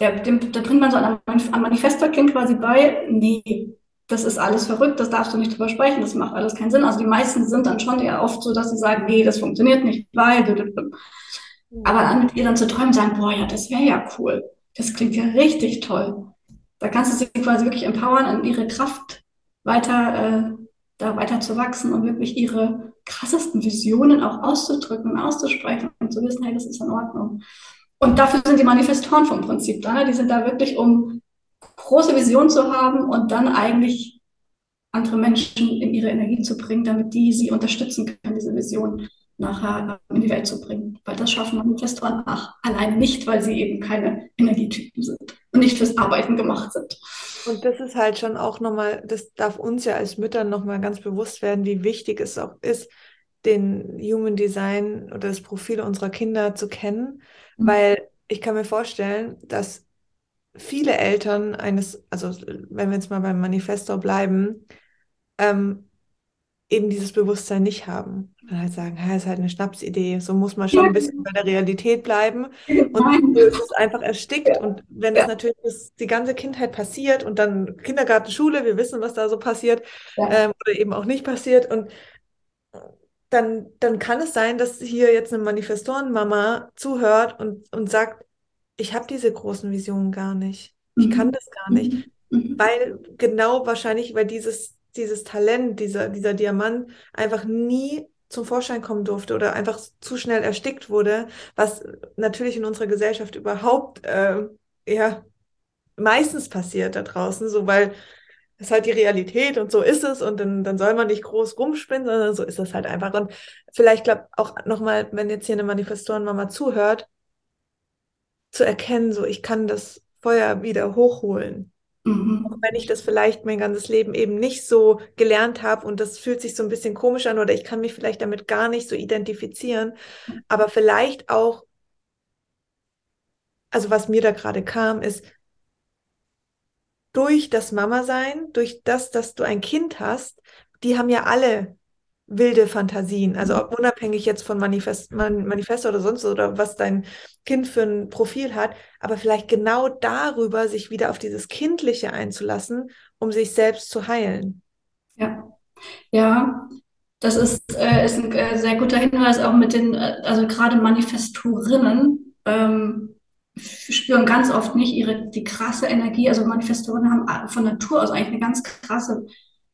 der, dem, da bringt man so ein, ein Manifestor-Kind quasi bei, nee, das ist alles verrückt, das darfst du nicht drüber sprechen, das macht alles keinen Sinn. Also die meisten sind dann schon eher oft so, dass sie sagen, nee, das funktioniert nicht, weil. Aber dann mit ihr dann zu träumen, sagen, boah, ja, das wäre ja cool. Das klingt ja richtig toll. Da kannst du sie quasi wirklich empowern, an ihre Kraft weiter, äh, da weiter zu wachsen und wirklich ihre krassesten Visionen auch auszudrücken und auszusprechen und zu wissen, hey, das ist in Ordnung. Und dafür sind die Manifestoren vom Prinzip da. Ne? Die sind da wirklich, um große Visionen zu haben und dann eigentlich andere Menschen in ihre Energie zu bringen, damit die sie unterstützen können, diese Vision nachher in die Welt zu bringen. Weil das schaffen Manifestoren ach, alleine nicht, weil sie eben keine Energietypen sind und nicht fürs Arbeiten gemacht sind. Und das ist halt schon auch nochmal, das darf uns ja als Müttern nochmal ganz bewusst werden, wie wichtig es auch ist, den Human Design oder das Profil unserer Kinder zu kennen, mhm. weil ich kann mir vorstellen, dass viele Eltern eines, also wenn wir jetzt mal beim Manifesto bleiben, ähm, eben dieses Bewusstsein nicht haben. Und halt sagen, es ist halt eine Schnapsidee, so muss man schon ein bisschen bei der Realität bleiben. Und so ist es einfach erstickt. Und wenn das natürlich das, die ganze Kindheit passiert und dann Kindergarten, Schule, wir wissen, was da so passiert ähm, oder eben auch nicht passiert. Und dann, dann kann es sein, dass hier jetzt eine Manifestorenmama zuhört und, und sagt, ich habe diese großen Visionen gar nicht. Ich kann mhm. das gar nicht. Mhm. Weil genau wahrscheinlich, weil dieses, dieses Talent, dieser, dieser Diamant einfach nie zum Vorschein kommen durfte oder einfach zu schnell erstickt wurde, was natürlich in unserer Gesellschaft überhaupt äh, ja meistens passiert da draußen, so weil ist halt die Realität und so ist es und dann, dann soll man nicht groß rumspinnen, sondern so ist es halt einfach. Und vielleicht glaube auch nochmal, wenn jetzt hier eine Manifestorenmama zuhört, zu erkennen, so ich kann das Feuer wieder hochholen. Mhm. Auch wenn ich das vielleicht mein ganzes Leben eben nicht so gelernt habe und das fühlt sich so ein bisschen komisch an oder ich kann mich vielleicht damit gar nicht so identifizieren, aber vielleicht auch, also was mir da gerade kam, ist, durch das Mama-Sein, durch das, dass du ein Kind hast, die haben ja alle wilde Fantasien. Also mhm. unabhängig jetzt von Manifest, Manifest oder sonst oder was dein Kind für ein Profil hat, aber vielleicht genau darüber sich wieder auf dieses Kindliche einzulassen, um sich selbst zu heilen. Ja, ja, das ist, äh, ist ein äh, sehr guter Hinweis auch mit den, äh, also gerade Manifestorinnen. Ähm, spüren ganz oft nicht ihre, die krasse Energie. Also Manifestoren haben von Natur aus eigentlich eine ganz krasse,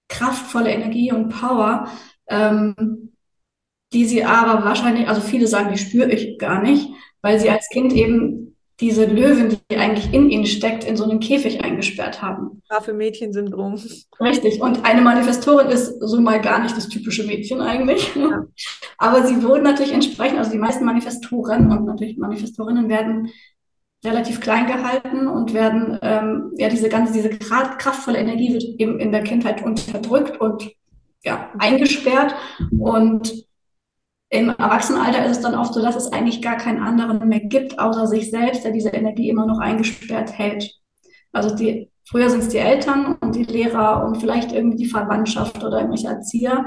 kraftvolle Energie und Power, ähm, die sie aber wahrscheinlich, also viele sagen, die spüre ich gar nicht, weil sie als Kind eben diese Löwen, die eigentlich in ihnen steckt, in so einen Käfig eingesperrt haben. Brave Mädchensyndrom. Richtig. Und eine Manifestorin ist so mal gar nicht das typische Mädchen eigentlich. Ja. Aber sie wurden natürlich entsprechend, also die meisten Manifestoren und natürlich Manifestorinnen werden relativ klein gehalten und werden, ähm, ja, diese ganze, diese kraftvolle Energie wird eben in der Kindheit unterdrückt und ja, eingesperrt. Und im Erwachsenenalter ist es dann oft so, dass es eigentlich gar keinen anderen mehr gibt, außer sich selbst, der diese Energie immer noch eingesperrt hält. Also die, früher sind es die Eltern und die Lehrer und vielleicht irgendwie die Verwandtschaft oder irgendwelche Erzieher,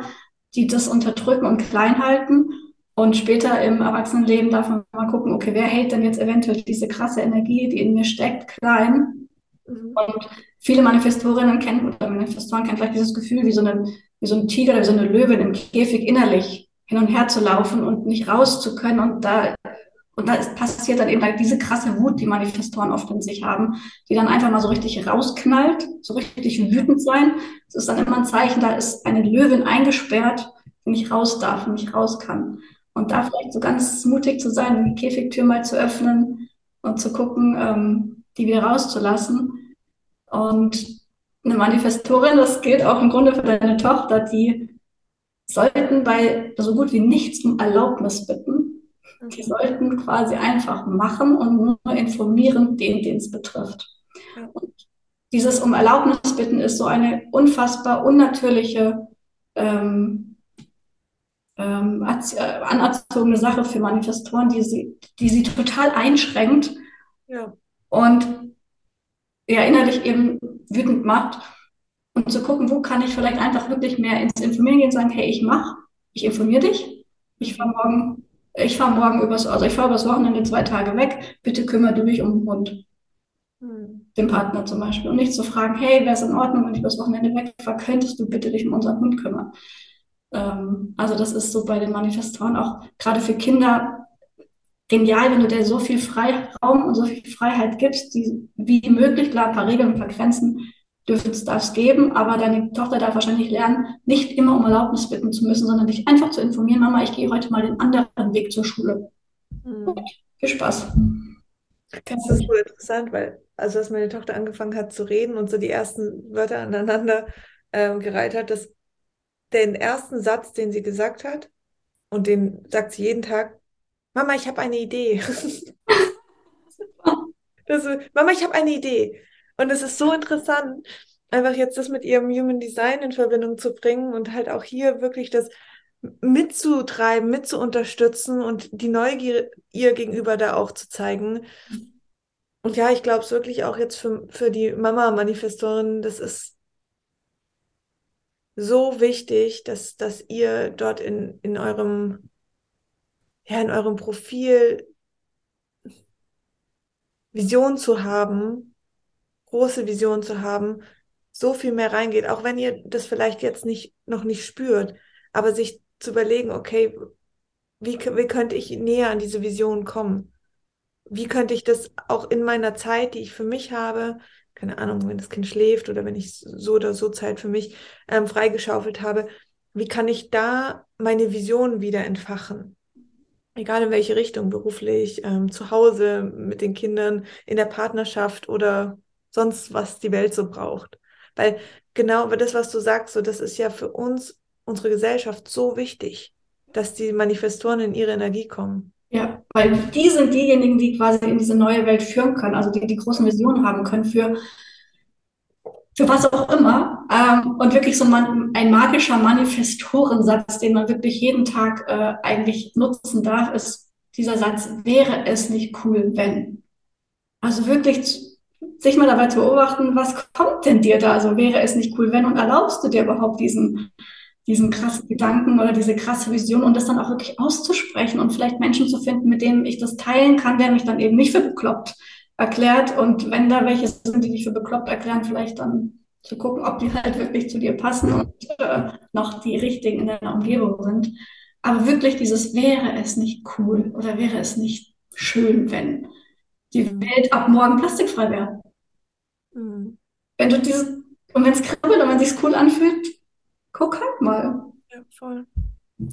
die das unterdrücken und klein halten. Und später im Erwachsenenleben darf man mal gucken, okay, wer hält denn jetzt eventuell diese krasse Energie, die in mir steckt, klein? Mhm. Und viele Manifestorinnen kennen oder Manifestoren kennen vielleicht dieses Gefühl, wie so, eine, wie so ein Tiger oder wie so eine Löwin im Käfig innerlich hin und her zu laufen und nicht raus zu können. Und da, und da ist, passiert dann eben halt diese krasse Wut, die Manifestoren oft in sich haben, die dann einfach mal so richtig rausknallt, so richtig wütend sein. Das ist dann immer ein Zeichen, da ist eine Löwin eingesperrt, die nicht raus darf, die nicht raus kann. Und da vielleicht so ganz mutig zu sein, die Käfigtür mal zu öffnen und zu gucken, ähm, die wieder rauszulassen. Und eine Manifestorin, das gilt auch im Grunde für deine Tochter, die sollten bei so gut wie nichts um Erlaubnis bitten. Die sollten quasi einfach machen und nur informieren, den, den es betrifft. Und dieses um Erlaubnis bitten ist so eine unfassbar unnatürliche, ähm, ähm, äh, anerzogene Sache für Manifestoren, die sie, die sie total einschränkt ja. und ja, innerlich eben wütend macht und zu gucken, wo kann ich vielleicht einfach wirklich mehr ins Informieren gehen und sagen, hey, ich mache, ich informiere dich, ich fahre morgen, ich fahre morgen übers, also ich fahre übers Wochenende zwei Tage weg, bitte kümmere du dich um den Hund. Hm. Den Partner zum Beispiel. Und nicht zu fragen, hey, wäre es in Ordnung, wenn ich übers Wochenende wegfahre, könntest du bitte dich um unseren Hund kümmern? Ähm, also das ist so bei den Manifestoren auch gerade für Kinder genial, wenn du dir so viel Freiraum und so viel Freiheit gibst, die wie möglich, klar, ein paar Regeln, ein paar Grenzen, dürfen es das geben, aber deine Tochter darf wahrscheinlich lernen, nicht immer um Erlaubnis bitten zu müssen, sondern dich einfach zu informieren, Mama, ich gehe heute mal den anderen Weg zur Schule. Mhm. Viel Spaß. Das ist so interessant, weil also als meine Tochter angefangen hat zu reden und so die ersten Wörter aneinander ähm, gereiht hat, dass den ersten Satz, den sie gesagt hat, und den sagt sie jeden Tag, Mama, ich habe eine Idee. das, Mama, ich habe eine Idee. Und es ist so interessant, einfach jetzt das mit ihrem Human Design in Verbindung zu bringen und halt auch hier wirklich das mitzutreiben, mitzuunterstützen und die Neugier ihr gegenüber da auch zu zeigen. Und ja, ich glaube es wirklich auch jetzt für, für die Mama-Manifestorin, das ist so wichtig, dass, dass ihr dort in, in eurem, ja, in eurem Profil Vision zu haben, große Vision zu haben, so viel mehr reingeht, auch wenn ihr das vielleicht jetzt nicht, noch nicht spürt, aber sich zu überlegen, okay, wie, wie könnte ich näher an diese Vision kommen? Wie könnte ich das auch in meiner Zeit, die ich für mich habe, keine Ahnung, wenn das Kind schläft oder wenn ich so oder so Zeit für mich ähm, freigeschaufelt habe, wie kann ich da meine Vision wieder entfachen? Egal in welche Richtung, beruflich, ähm, zu Hause, mit den Kindern, in der Partnerschaft oder sonst, was die Welt so braucht. Weil genau das, was du sagst, so, das ist ja für uns, unsere Gesellschaft so wichtig, dass die Manifestoren in ihre Energie kommen. Ja, weil die sind diejenigen, die quasi in diese neue Welt führen können, also die die großen Visionen haben können für, für was auch immer. Ähm, und wirklich so man, ein magischer Manifestorensatz, den man wirklich jeden Tag äh, eigentlich nutzen darf, ist dieser Satz, wäre es nicht cool, wenn. Also wirklich sich mal dabei zu beobachten, was kommt denn dir da? Also wäre es nicht cool, wenn und erlaubst du dir überhaupt diesen, diesen krassen Gedanken oder diese krasse Vision und das dann auch wirklich auszusprechen und vielleicht Menschen zu finden, mit denen ich das teilen kann, der mich dann eben nicht für bekloppt erklärt und wenn da welche sind, die dich für bekloppt erklären, vielleicht dann zu gucken, ob die halt wirklich zu dir passen und äh, noch die richtigen in deiner Umgebung sind. Aber wirklich dieses wäre es nicht cool oder wäre es nicht schön, wenn die Welt ab morgen plastikfrei wäre. Mhm. Wenn du dieses, und wenn es kribbelt und wenn es sich cool anfühlt, guck halt mal. Ja, voll.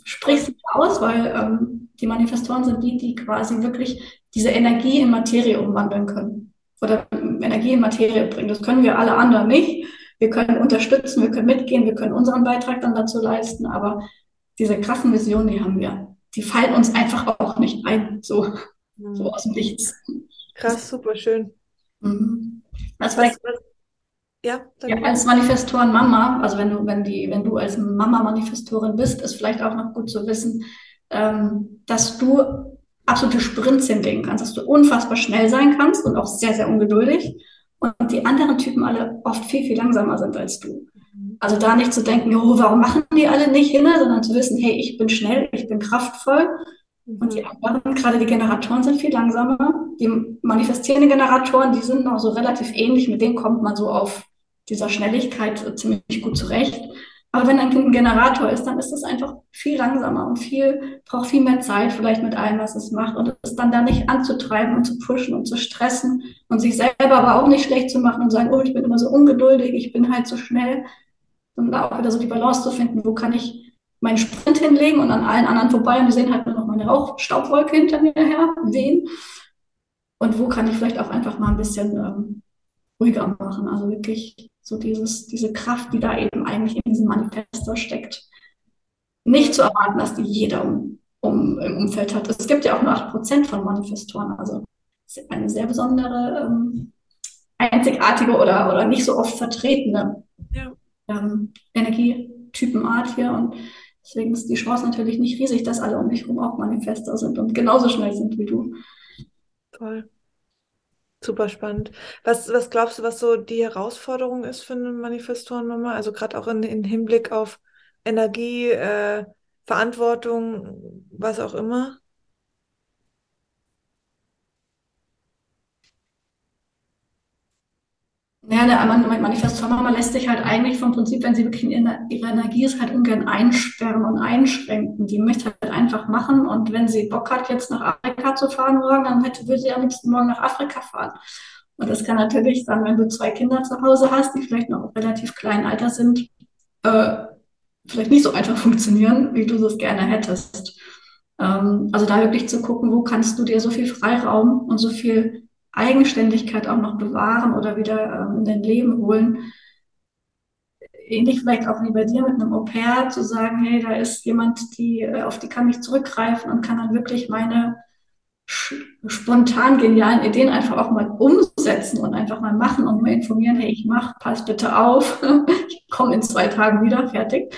Sprich es aus, weil ähm, die Manifestoren sind die, die quasi wirklich diese Energie in Materie umwandeln können. Oder Energie in Materie bringen. Das können wir alle anderen nicht. Wir können unterstützen, wir können mitgehen, wir können unseren Beitrag dann dazu leisten, aber diese krassen Visionen, die haben wir. Die fallen uns einfach auch nicht ein, so, mhm. so aus dem Nichts. Krass, super schön. Mhm. Das war ja, ja, als Manifestoren Mama, also wenn du, wenn die, wenn du als Mama-Manifestorin bist, ist vielleicht auch noch gut zu wissen, ähm, dass du absolute Sprints hinlegen kannst, dass du unfassbar schnell sein kannst und auch sehr, sehr ungeduldig und die anderen Typen alle oft viel, viel langsamer sind als du. Also da nicht zu denken, oh, warum machen die alle nicht hin, sondern zu wissen, hey, ich bin schnell, ich bin kraftvoll und die anderen, gerade die Generatoren, sind viel langsamer. Die manifestierenden Generatoren, die sind noch so relativ ähnlich, mit denen kommt man so auf dieser Schnelligkeit ziemlich gut zurecht. Aber wenn ein Kind ein Generator ist, dann ist es einfach viel langsamer und viel, braucht viel mehr Zeit vielleicht mit allem, was es macht und es dann da nicht anzutreiben und zu pushen und zu stressen und sich selber aber auch nicht schlecht zu machen und sagen, oh, ich bin immer so ungeduldig, ich bin halt so schnell. Und da auch wieder so die Balance zu finden, wo kann ich meinen Sprint hinlegen und an allen anderen vorbei und die sehen halt nur noch meine Rauchstaubwolke hinter mir her wehen. Und wo kann ich vielleicht auch einfach mal ein bisschen ähm, ruhiger machen. Also wirklich so dieses, diese Kraft, die da eben eigentlich in diesem Manifesto steckt. Nicht zu erwarten, dass die jeder um, um, im Umfeld hat. Es gibt ja auch nur 8% von Manifestoren. Also eine sehr besondere, ähm, einzigartige oder, oder nicht so oft vertretene ja. ähm, Energietypenart hier. Und deswegen ist die Chance natürlich nicht riesig, dass alle um dich herum auch Manifester sind und genauso schnell sind wie du. Toll. Super spannend. Was, was glaubst du, was so die Herausforderung ist für eine Manifestorenmama? Also gerade auch in, in Hinblick auf Energie, äh, Verantwortung, was auch immer? Ja, der Manifestormama lässt sich halt eigentlich vom Prinzip, wenn sie wirklich in ihrer Energie ist, halt ungern einsperren und einschränken. Die möchte halt einfach machen und wenn sie Bock hat, jetzt nach Afrika zu fahren morgen, dann hätte, würde sie am liebsten morgen nach Afrika fahren. Und das kann natürlich dann, wenn du zwei Kinder zu Hause hast, die vielleicht noch relativ klein Alter sind, äh, vielleicht nicht so einfach funktionieren, wie du das gerne hättest. Ähm, also da wirklich zu gucken, wo kannst du dir so viel Freiraum und so viel Eigenständigkeit auch noch bewahren oder wieder ähm, in dein Leben holen. Ähnlich vielleicht auch wie bei dir mit einem Au-pair, zu sagen, hey, da ist jemand, die, äh, auf die kann ich zurückgreifen und kann dann wirklich meine spontan genialen Ideen einfach auch mal umsetzen und einfach mal machen und mal informieren, hey, ich mach, pass bitte auf, ich komme in zwei Tagen wieder, fertig.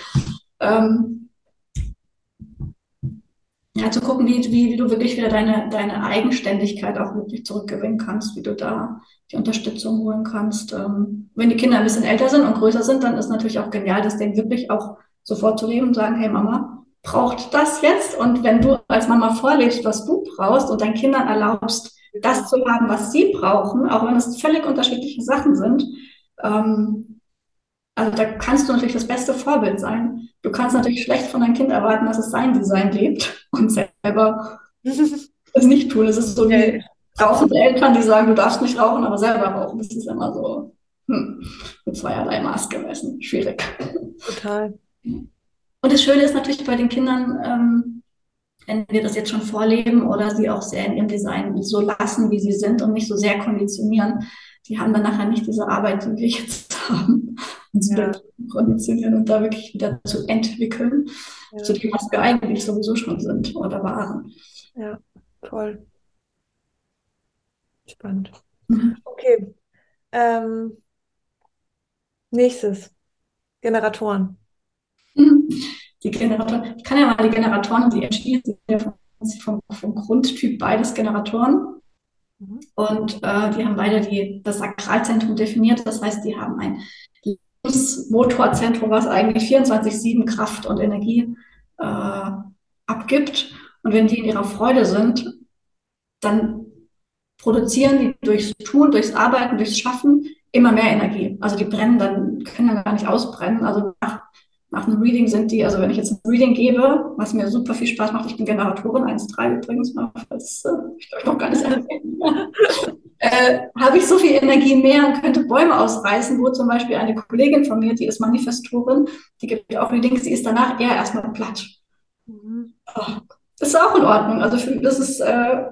Ähm, ja, zu gucken, wie, wie, wie du wirklich wieder deine, deine Eigenständigkeit auch wirklich zurückgewinnen kannst, wie du da die Unterstützung holen kannst. Ähm, wenn die Kinder ein bisschen älter sind und größer sind, dann ist natürlich auch genial, das denen wirklich auch sofort zu leben und sagen, hey Mama, braucht das jetzt? Und wenn du als Mama vorlebst, was du brauchst und deinen Kindern erlaubst, das zu haben, was sie brauchen, auch wenn es völlig unterschiedliche Sachen sind, ähm, also da kannst du natürlich das beste Vorbild sein. Du kannst natürlich schlecht von deinem Kind erwarten, dass es sein Design lebt und selber es nicht tun. Es ist so wie rauchende Eltern, die sagen, du darfst nicht rauchen, aber selber rauchen. Das ist immer so hm, mit zweierlei Maß gemessen. Schwierig. Total. Und das Schöne ist natürlich bei den Kindern, ähm, wenn wir das jetzt schon vorleben oder sie auch sehr in ihrem Design so lassen, wie sie sind und nicht so sehr konditionieren, die haben dann nachher nicht diese Arbeit, die wir jetzt haben, uns ja. konditionieren und da wirklich wieder zu entwickeln, ja. zu dem, was wir eigentlich sowieso schon sind oder waren. Ja, toll. Spannend. Mhm. Okay. Ähm, nächstes. Generatoren. Mhm. Die Generatoren. Ich kann ja mal die Generatoren, die entstehen vom, vom Grundtyp beides Generatoren. Mhm. Und äh, die haben beide die, das Sakralzentrum definiert. Das heißt, die haben ein Motorzentrum, was eigentlich 24-7 Kraft und Energie äh, abgibt. Und wenn die in ihrer Freude sind, dann produzieren die durchs Tun, durchs Arbeiten, durchs Schaffen immer mehr Energie. Also die brennen dann, können dann gar nicht ausbrennen. Also nach, nach einem Reading sind die, also wenn ich jetzt ein Reading gebe, was mir super viel Spaß macht, ich bin Generatorin 1.3 übrigens, das äh, ich glaube noch gar nicht erwähnen, äh, habe ich so viel Energie mehr und könnte Bäume ausreißen, wo zum Beispiel eine Kollegin von mir, die ist Manifestorin, die gibt auch die ist danach eher erstmal platt. Mhm. Oh, das ist auch in Ordnung. Also für, das ist, äh,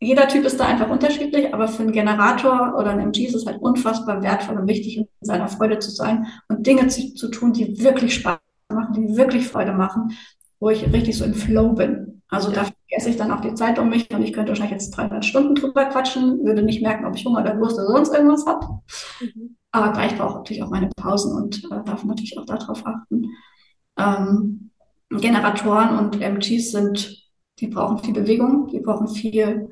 jeder Typ ist da einfach unterschiedlich, aber für einen Generator oder einen MG ist es halt unfassbar wertvoll und wichtig, in seiner Freude zu sein und Dinge zu, zu tun, die wirklich Spaß machen, die wirklich Freude machen, wo ich richtig so im Flow bin. Also ja. da vergesse ich dann auch die Zeit um mich und ich könnte wahrscheinlich jetzt 300 Stunden drüber quatschen, würde nicht merken, ob ich Hunger oder Lust oder sonst irgendwas habe. Mhm. Aber gleich brauche ich natürlich auch meine Pausen und äh, darf natürlich auch darauf achten. Ähm, Generatoren und MGs sind, die brauchen viel Bewegung, die brauchen viel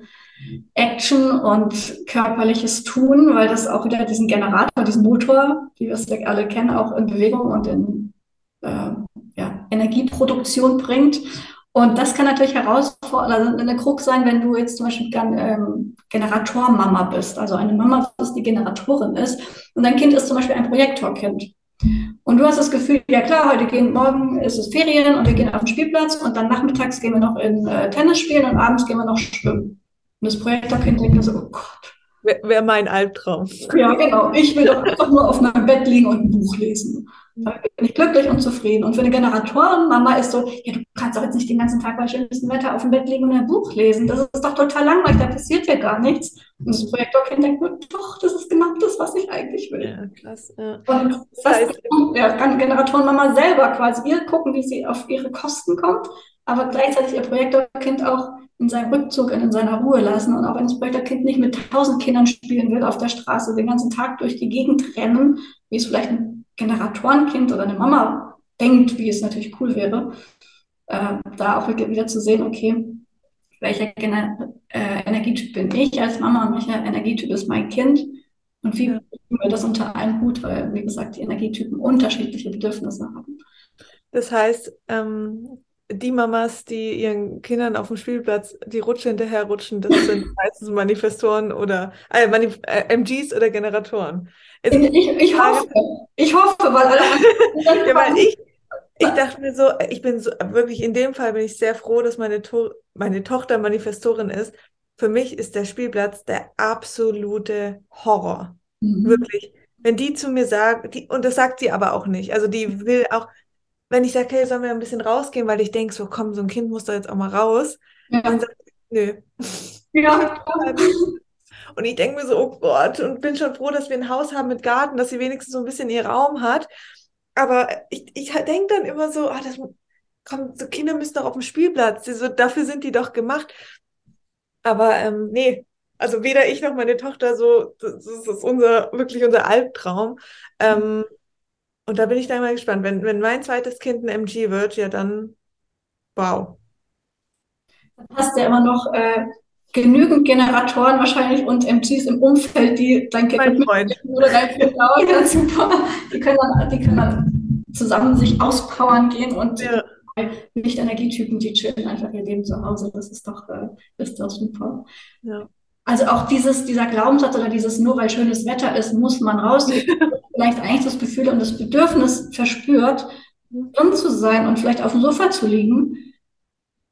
Action und körperliches Tun, weil das auch wieder diesen Generator, diesen Motor, wie wir es alle kennen, auch in Bewegung und in äh, ja, Energieproduktion bringt. Und das kann natürlich herausfordernd, also eine Krux sein, wenn du jetzt zum Beispiel ähm, Generatormama bist, also eine Mama bist, die Generatorin ist und dein Kind ist zum Beispiel ein Projektorkind. Und du hast das Gefühl, ja klar, heute gehen, morgen ist es Ferien und wir gehen auf den Spielplatz und dann nachmittags gehen wir noch in äh, Tennis spielen und abends gehen wir noch schwimmen. Und das Projektorkind denkt so, oh Gott. Wäre wär mein Albtraum. Ja, genau. Ich will doch einfach nur auf meinem Bett liegen und ein Buch lesen. Da bin ich glücklich und zufrieden. Und für eine Generatorenmama ist so, ja, du kannst doch jetzt nicht den ganzen Tag bei schönstem Wetter auf dem Bett liegen und ein Buch lesen. Das ist doch total langweilig, da passiert ja gar nichts. Und das Projektorkind denkt nur, doch, das ist genau das, was ich eigentlich will. Ja, klasse. Ja. Und das heißt, ja, kann Generatorenmama selber quasi ihr gucken, wie sie auf ihre Kosten kommt, aber gleichzeitig ihr Projektorkind auch in seinem Rückzug und in seiner Ruhe lassen. Und auch wenn das Projektorkind nicht mit tausend Kindern spielen will, auf der Straße den ganzen Tag durch die Gegend rennen, wie es vielleicht ein Generatorenkind oder eine Mama denkt, wie es natürlich cool wäre, äh, da auch wieder zu sehen, okay, welcher Gener äh, Energietyp bin ich als Mama und welcher Energietyp ist mein Kind und wie bringen wir das unter einen Hut, weil, wie gesagt, die Energietypen unterschiedliche Bedürfnisse haben. Das heißt, ähm, die Mamas, die ihren Kindern auf dem Spielplatz die Rutsche hinterherrutschen, das sind meistens Manifestoren oder äh, Manif äh, MGs oder Generatoren. Ich, ich, hoffe, ich hoffe, weil alle ja, weil ich, ich dachte mir so, ich bin so, wirklich in dem Fall bin ich sehr froh, dass meine, to meine Tochter Manifestorin ist. Für mich ist der Spielplatz der absolute Horror. Mhm. Wirklich. Wenn die zu mir sagt, die, und das sagt sie aber auch nicht. Also die will auch, wenn ich sage, hey, sollen wir ein bisschen rausgehen, weil ich denke, so komm, so ein Kind muss da jetzt auch mal raus. Ja. Dann sagt nö. Ja. und ich denke mir so, oh Gott, und bin schon froh, dass wir ein Haus haben mit Garten, dass sie wenigstens so ein bisschen ihr Raum hat. Aber ich, ich denke dann immer so, ah, das, komm, so Kinder müssen doch auf dem Spielplatz, so, dafür sind die doch gemacht. Aber ähm, nee, also weder ich noch meine Tochter so, das ist unser, wirklich unser Albtraum. Ähm, und da bin ich dann mal gespannt. Wenn, wenn mein zweites Kind ein MG wird, ja dann wow. Hast du ja immer noch äh, genügend Generatoren wahrscheinlich und MGs im Umfeld, die dein Kind oder dein ja, super. Die können dann, die können dann zusammen sich auspowern gehen und ja. nicht Energietypen, die chillen einfach ihr Leben zu Hause. Das ist doch, äh, ist doch super. Ja. Also auch dieses, dieser Glaubenssatz oder dieses nur weil schönes Wetter ist, muss man raus. vielleicht eigentlich das Gefühl und das Bedürfnis verspürt, drin zu sein und vielleicht auf dem Sofa zu liegen.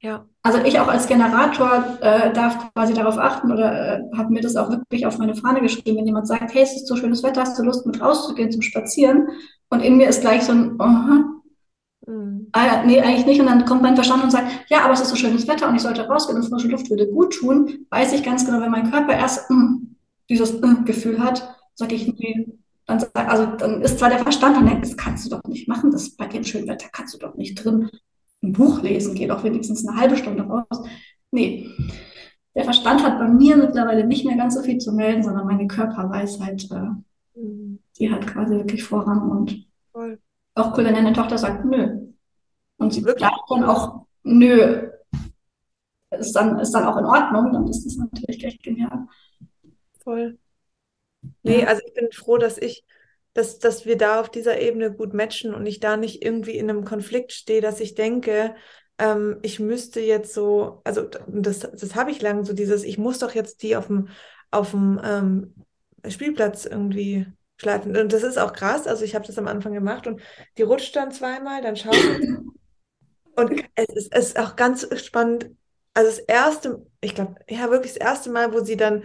Ja. Also ich auch als Generator äh, darf quasi darauf achten oder äh, habe mir das auch wirklich auf meine Fahne geschrieben, wenn jemand sagt, hey, es ist so schönes Wetter, hast du Lust mit rauszugehen zum Spazieren? Und in mir ist gleich so ein, uh mhm. ah, nee, eigentlich nicht. Und dann kommt mein Verstand und sagt, ja, aber es ist so schönes Wetter und ich sollte rausgehen und frische Luft würde gut tun. Weiß ich ganz genau, wenn mein Körper erst mm, dieses mm, Gefühl hat, sage ich, nee, dann, also, dann ist zwar der Verstand und denkt, das kannst du doch nicht machen, das bei dem schönen Wetter kannst du doch nicht drin ein Buch lesen, geh doch wenigstens eine halbe Stunde raus. Nee, der Verstand hat bei mir mittlerweile nicht mehr ganz so viel zu melden, sondern meine Körperweisheit, äh, mhm. die hat quasi wirklich Vorrang und Voll. auch cool, wenn deine Tochter sagt, nö. Und sie wirklich dann auch, nö, ist dann, ist dann auch in Ordnung, dann ist das natürlich echt genial. Voll. Nee, also ich bin froh, dass ich, dass, dass wir da auf dieser Ebene gut matchen und ich da nicht irgendwie in einem Konflikt stehe, dass ich denke, ähm, ich müsste jetzt so, also das, das habe ich lang, so dieses, ich muss doch jetzt die auf dem, auf dem ähm, Spielplatz irgendwie schleifen. Und das ist auch krass. Also ich habe das am Anfang gemacht und die rutscht dann zweimal, dann schaukelt Und es ist, es ist auch ganz spannend. Also das erste, ich glaube, ja, wirklich das erste Mal, wo sie dann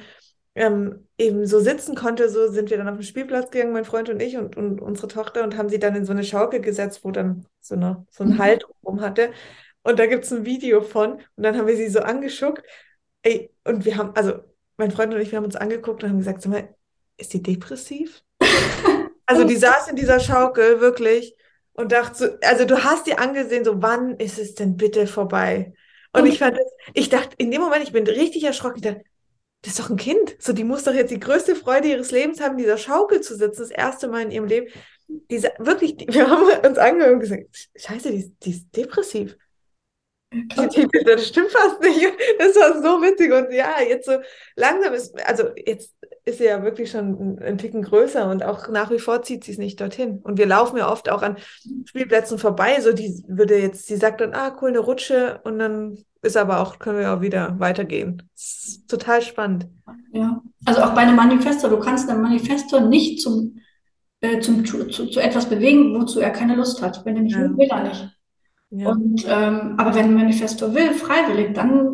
ähm, eben so sitzen konnte, so sind wir dann auf den Spielplatz gegangen, mein Freund und ich und, und unsere Tochter und haben sie dann in so eine Schaukel gesetzt, wo dann so, eine, so ein mhm. Halt rum hatte. Und da gibt es ein Video von und dann haben wir sie so angeschuckt. Ey, und wir haben, also mein Freund und ich, wir haben uns angeguckt und haben gesagt, sag mal, ist die depressiv? also die saß in dieser Schaukel wirklich und dachte so, also du hast dir angesehen, so wann ist es denn bitte vorbei? Und, und ich fand das, ich dachte, in dem Moment, ich bin richtig erschrocken, ich dachte, das ist doch ein Kind. So, die muss doch jetzt die größte Freude ihres Lebens haben, dieser Schaukel zu sitzen, das erste Mal in ihrem Leben. Diese, wirklich, wir haben uns angehört und gesagt, scheiße, die, die ist depressiv. Das stimmt fast nicht. Das war so witzig. Und ja, jetzt so langsam ist, also jetzt ist sie ja wirklich schon ein, Ticken größer und auch nach wie vor zieht sie es nicht dorthin. Und wir laufen ja oft auch an Spielplätzen vorbei. So, die würde jetzt, sie sagt dann, ah, cool, eine Rutsche. Und dann ist aber auch, können wir auch wieder weitergehen. Das ist total spannend. Ja, also auch bei einem Manifesto, du kannst ein Manifesto nicht zum, äh, zum, zu, zu, etwas bewegen, wozu er keine Lust hat. Wenn er nicht ja. will, will er nicht. Ja. Und, ähm, aber wenn ein Manifesto will, freiwillig, dann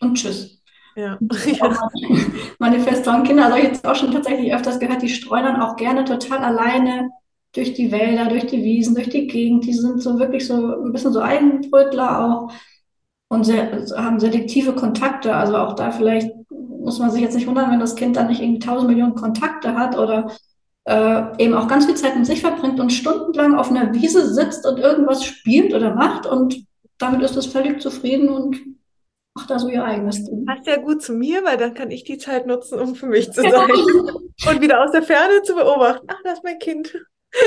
und tschüss. Ja. Manifestoren Kinder, also ich jetzt auch schon tatsächlich öfters gehört, die streuen dann auch gerne total alleine durch die Wälder, durch die Wiesen, durch die Gegend. Die sind so wirklich so ein bisschen so Eigenbrötler auch und sehr, haben selektive Kontakte. Also auch da vielleicht muss man sich jetzt nicht wundern, wenn das Kind dann nicht irgendwie tausend Millionen Kontakte hat oder äh, eben auch ganz viel Zeit mit sich verbringt und stundenlang auf einer Wiese sitzt und irgendwas spielt oder macht und damit ist es völlig zufrieden und macht da so ihr eigenes Ding. Passt ja gut zu mir, weil dann kann ich die Zeit nutzen, um für mich zu sein und wieder aus der Ferne zu beobachten. Ach, das ist mein Kind.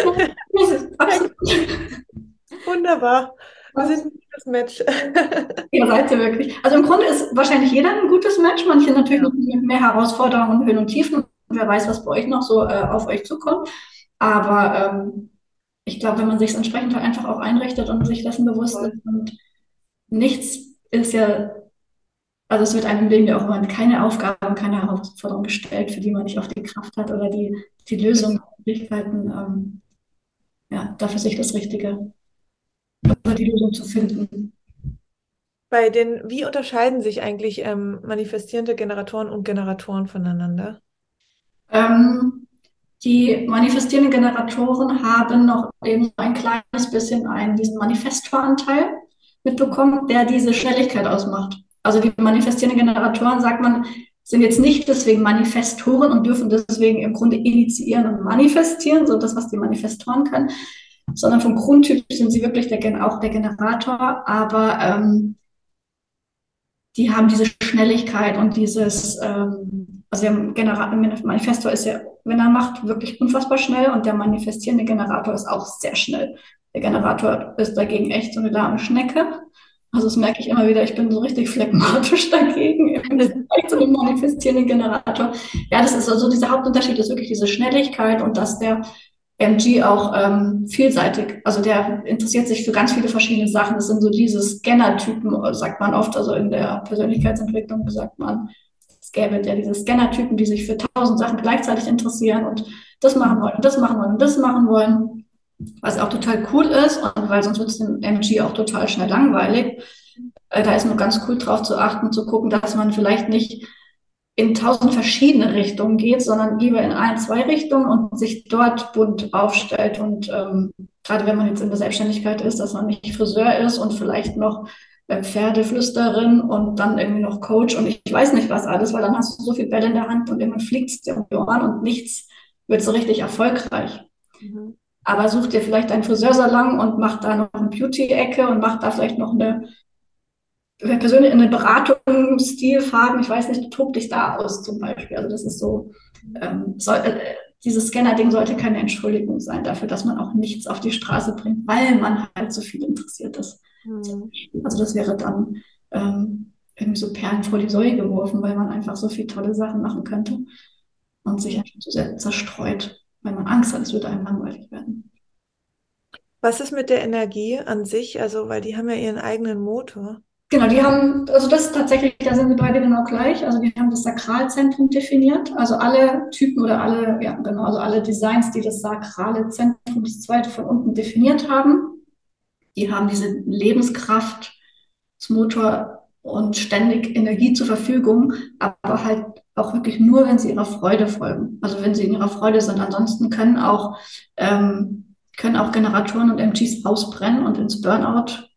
Wunderbar. Wir sind gutes Match. Ihr seid ihr wirklich. Also im Grunde ist wahrscheinlich jeder ein gutes Match, manche natürlich ja. mit mehr Herausforderungen, Höhen und Tiefen wer weiß, was bei euch noch so äh, auf euch zukommt. Aber ähm, ich glaube, wenn man sich es entsprechend halt einfach auch einrichtet und sich dessen bewusst ist und nichts ist ja, also es wird einem im Leben ja auch immer keine Aufgaben, keine Herausforderung gestellt, für die man nicht auf die Kraft hat oder die, die Lösung, Möglichkeiten, ähm, ja, dafür sich das Richtige die Lösung zu finden. Bei den, wie unterscheiden sich eigentlich ähm, manifestierende Generatoren und Generatoren voneinander? Ähm, die manifestierenden Generatoren haben noch eben ein kleines bisschen einen, diesen Manifestoranteil mitbekommen, der diese Schnelligkeit ausmacht. Also die manifestierenden Generatoren, sagt man, sind jetzt nicht deswegen Manifestoren und dürfen deswegen im Grunde initiieren und manifestieren, so das, was die Manifestoren können, sondern vom Grundtyp sind sie wirklich der, auch der Generator, aber ähm, die haben diese Schnelligkeit und dieses, ähm, also der Manifesto ist ja, wenn er macht, wirklich unfassbar schnell und der manifestierende Generator ist auch sehr schnell. Der Generator ist dagegen echt so eine lahme Schnecke. Also das merke ich immer wieder, ich bin so richtig phlegmatisch dagegen im Vergleich zu dem manifestierenden Generator. Ja, das ist also dieser Hauptunterschied ist wirklich diese Schnelligkeit und dass der MG auch ähm, vielseitig. Also der interessiert sich für ganz viele verschiedene Sachen. Das sind so diese Scanner-Typen, sagt man oft, also in der Persönlichkeitsentwicklung sagt man, es gäbe ja diese Scanner-Typen, die sich für tausend Sachen gleichzeitig interessieren und das machen wollen und das machen wollen und das machen wollen, was auch total cool ist und weil sonst wird es dem MG auch total schnell langweilig. Äh, da ist nur ganz cool drauf zu achten, zu gucken, dass man vielleicht nicht in tausend verschiedene Richtungen geht, sondern lieber in ein, zwei Richtungen und sich dort bunt aufstellt. Und ähm, gerade wenn man jetzt in der Selbstständigkeit ist, dass man nicht Friseur ist und vielleicht noch äh, Pferdeflüsterin und dann irgendwie noch Coach und ich weiß nicht was alles, weil dann hast du so viel Bälle in der Hand und irgendwann fliegt es dir um die Ohren und nichts wird so richtig erfolgreich. Mhm. Aber such dir vielleicht einen Friseursalon und mach da noch eine Beauty-Ecke und mach da vielleicht noch eine persönlich in eine Beratung, Stil, Farben, ich weiß nicht, tob dich da aus zum Beispiel. Also das ist so, ähm, soll, äh, dieses Scanner-Ding sollte keine Entschuldigung sein dafür, dass man auch nichts auf die Straße bringt, weil man halt so viel interessiert ist. Mhm. Also das wäre dann ähm, irgendwie so Perlen vor die Säue geworfen, weil man einfach so viele tolle Sachen machen könnte und sich einfach so sehr zerstreut, weil man Angst hat, es würde einem langweilig werden. Was ist mit der Energie an sich? Also, weil die haben ja ihren eigenen Motor. Genau, die haben, also das ist tatsächlich, da sind wir beide genau gleich. Also die haben das Sakralzentrum definiert. Also alle Typen oder alle, ja genau, also alle Designs, die das sakrale Zentrum, das zweite von unten definiert haben, die haben diese Lebenskraftmotor und ständig Energie zur Verfügung, aber halt auch wirklich nur, wenn sie ihrer Freude folgen. Also wenn sie in ihrer Freude sind. Ansonsten können auch, ähm, können auch Generatoren und MGs ausbrennen und ins Burnout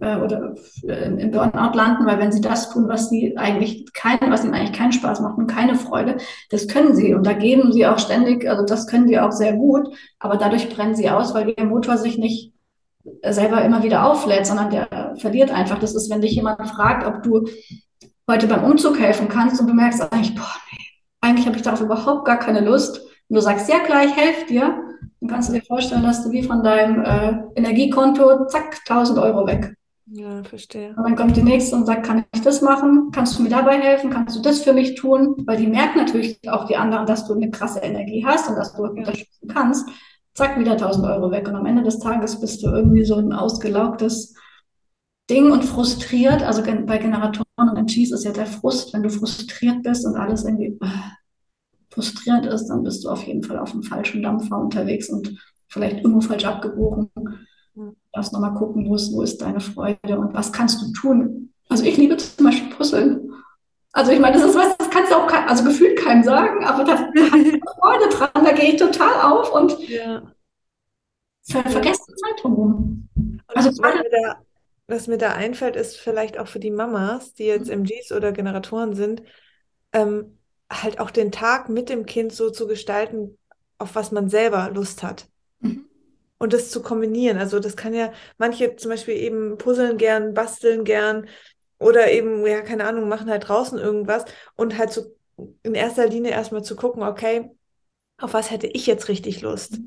äh, oder äh, im Burnout landen, weil wenn sie das tun, was sie eigentlich kein, was ihnen eigentlich keinen Spaß macht und keine Freude, das können sie und da geben sie auch ständig, also das können sie auch sehr gut, aber dadurch brennen sie aus, weil der Motor sich nicht selber immer wieder auflädt, sondern der verliert einfach. Das ist, wenn dich jemand fragt, ob du heute beim Umzug helfen kannst und du merkst eigentlich, boah, nee, eigentlich habe ich darauf überhaupt gar keine Lust. Und du sagst, ja klar, ich helfe dir, dann kannst du dir vorstellen, dass du wie von deinem äh, Energiekonto, zack, 1000 Euro weg. Ja, verstehe. Und dann kommt die nächste und sagt, kann ich das machen? Kannst du mir dabei helfen? Kannst du das für mich tun? Weil die merken natürlich auch die anderen, dass du eine krasse Energie hast und dass du ja. unterstützen kannst. Zack, wieder 1000 Euro weg. Und am Ende des Tages bist du irgendwie so ein ausgelaugtes Ding und frustriert. Also bei Generatoren und MGs ist ja der Frust, wenn du frustriert bist und alles irgendwie frustrierend ist, dann bist du auf jeden Fall auf dem falschen Dampfer unterwegs und vielleicht irgendwo falsch abgebogen darfst nochmal gucken, wo ist, wo ist deine Freude und was kannst du tun. Also ich liebe zum Beispiel Puzzeln. Also ich meine, das ist was, das kannst du auch, also gefühlt keinem sagen, aber da habe ich Freude dran, da gehe ich total auf und ja. ver vergesse die Zeit drumherum. Also was mir, da, was mir da einfällt, ist vielleicht auch für die Mamas, die jetzt mhm. MGs oder Generatoren sind, ähm, halt auch den Tag mit dem Kind so zu gestalten, auf was man selber Lust hat. Mhm und das zu kombinieren. Also das kann ja manche zum Beispiel eben puzzeln gern, basteln gern oder eben, ja, keine Ahnung, machen halt draußen irgendwas und halt so in erster Linie erstmal zu gucken, okay, auf was hätte ich jetzt richtig Lust?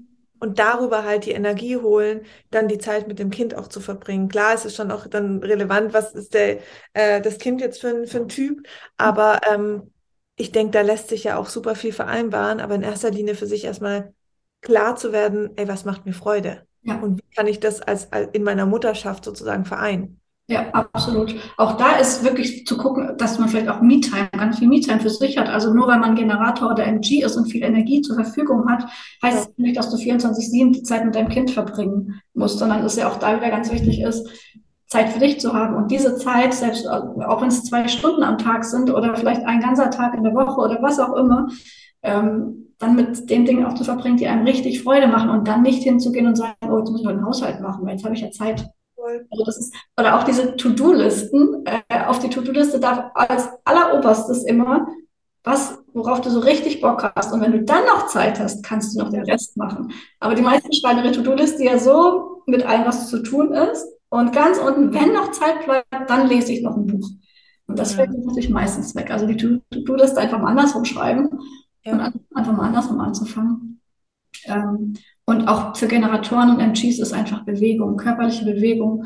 Und darüber halt die Energie holen, dann die Zeit mit dem Kind auch zu verbringen. Klar, es ist schon auch dann relevant, was ist der, äh, das Kind jetzt für, für ein Typ, aber ähm, ich denke, da lässt sich ja auch super viel vereinbaren, aber in erster Linie für sich erstmal klar zu werden, ey, was macht mir Freude? Ja. Und wie kann ich das als, als in meiner Mutterschaft sozusagen vereinen? Ja, absolut. Auch da ist wirklich zu gucken, dass man vielleicht auch Me-Time, ganz viel Me-Time für sich hat. Also nur weil man Generator oder MG ist und viel Energie zur Verfügung hat, heißt ja. nicht, dass du 24-7 die Zeit mit deinem Kind verbringen musst, sondern es ja auch da wieder ganz wichtig ist, Zeit für dich zu haben. Und diese Zeit, selbst auch wenn es zwei Stunden am Tag sind oder vielleicht ein ganzer Tag in der Woche oder was auch immer, ähm, dann mit den Dingen auch zu verbringen, die einem richtig Freude machen und dann nicht hinzugehen und sagen, oh, jetzt muss ich heute einen Haushalt machen, weil jetzt habe ich ja Zeit. Also das ist, oder auch diese To-Do-Listen. Äh, auf die To-Do-Liste darf als alleroberstes immer, was, worauf du so richtig Bock hast. Und wenn du dann noch Zeit hast, kannst du noch den Rest machen. Aber die meisten schreiben ihre To-Do-Liste ja so mit allem, was zu tun ist. Und ganz unten, wenn noch Zeit bleibt, dann lese ich noch ein Buch. Und das fällt natürlich meistens weg. Also die To-Do-Liste einfach mal andersrum schreiben ja. und einfach mal andersrum anzufangen. Ähm, und auch für Generatoren und MGs ist einfach Bewegung, körperliche Bewegung,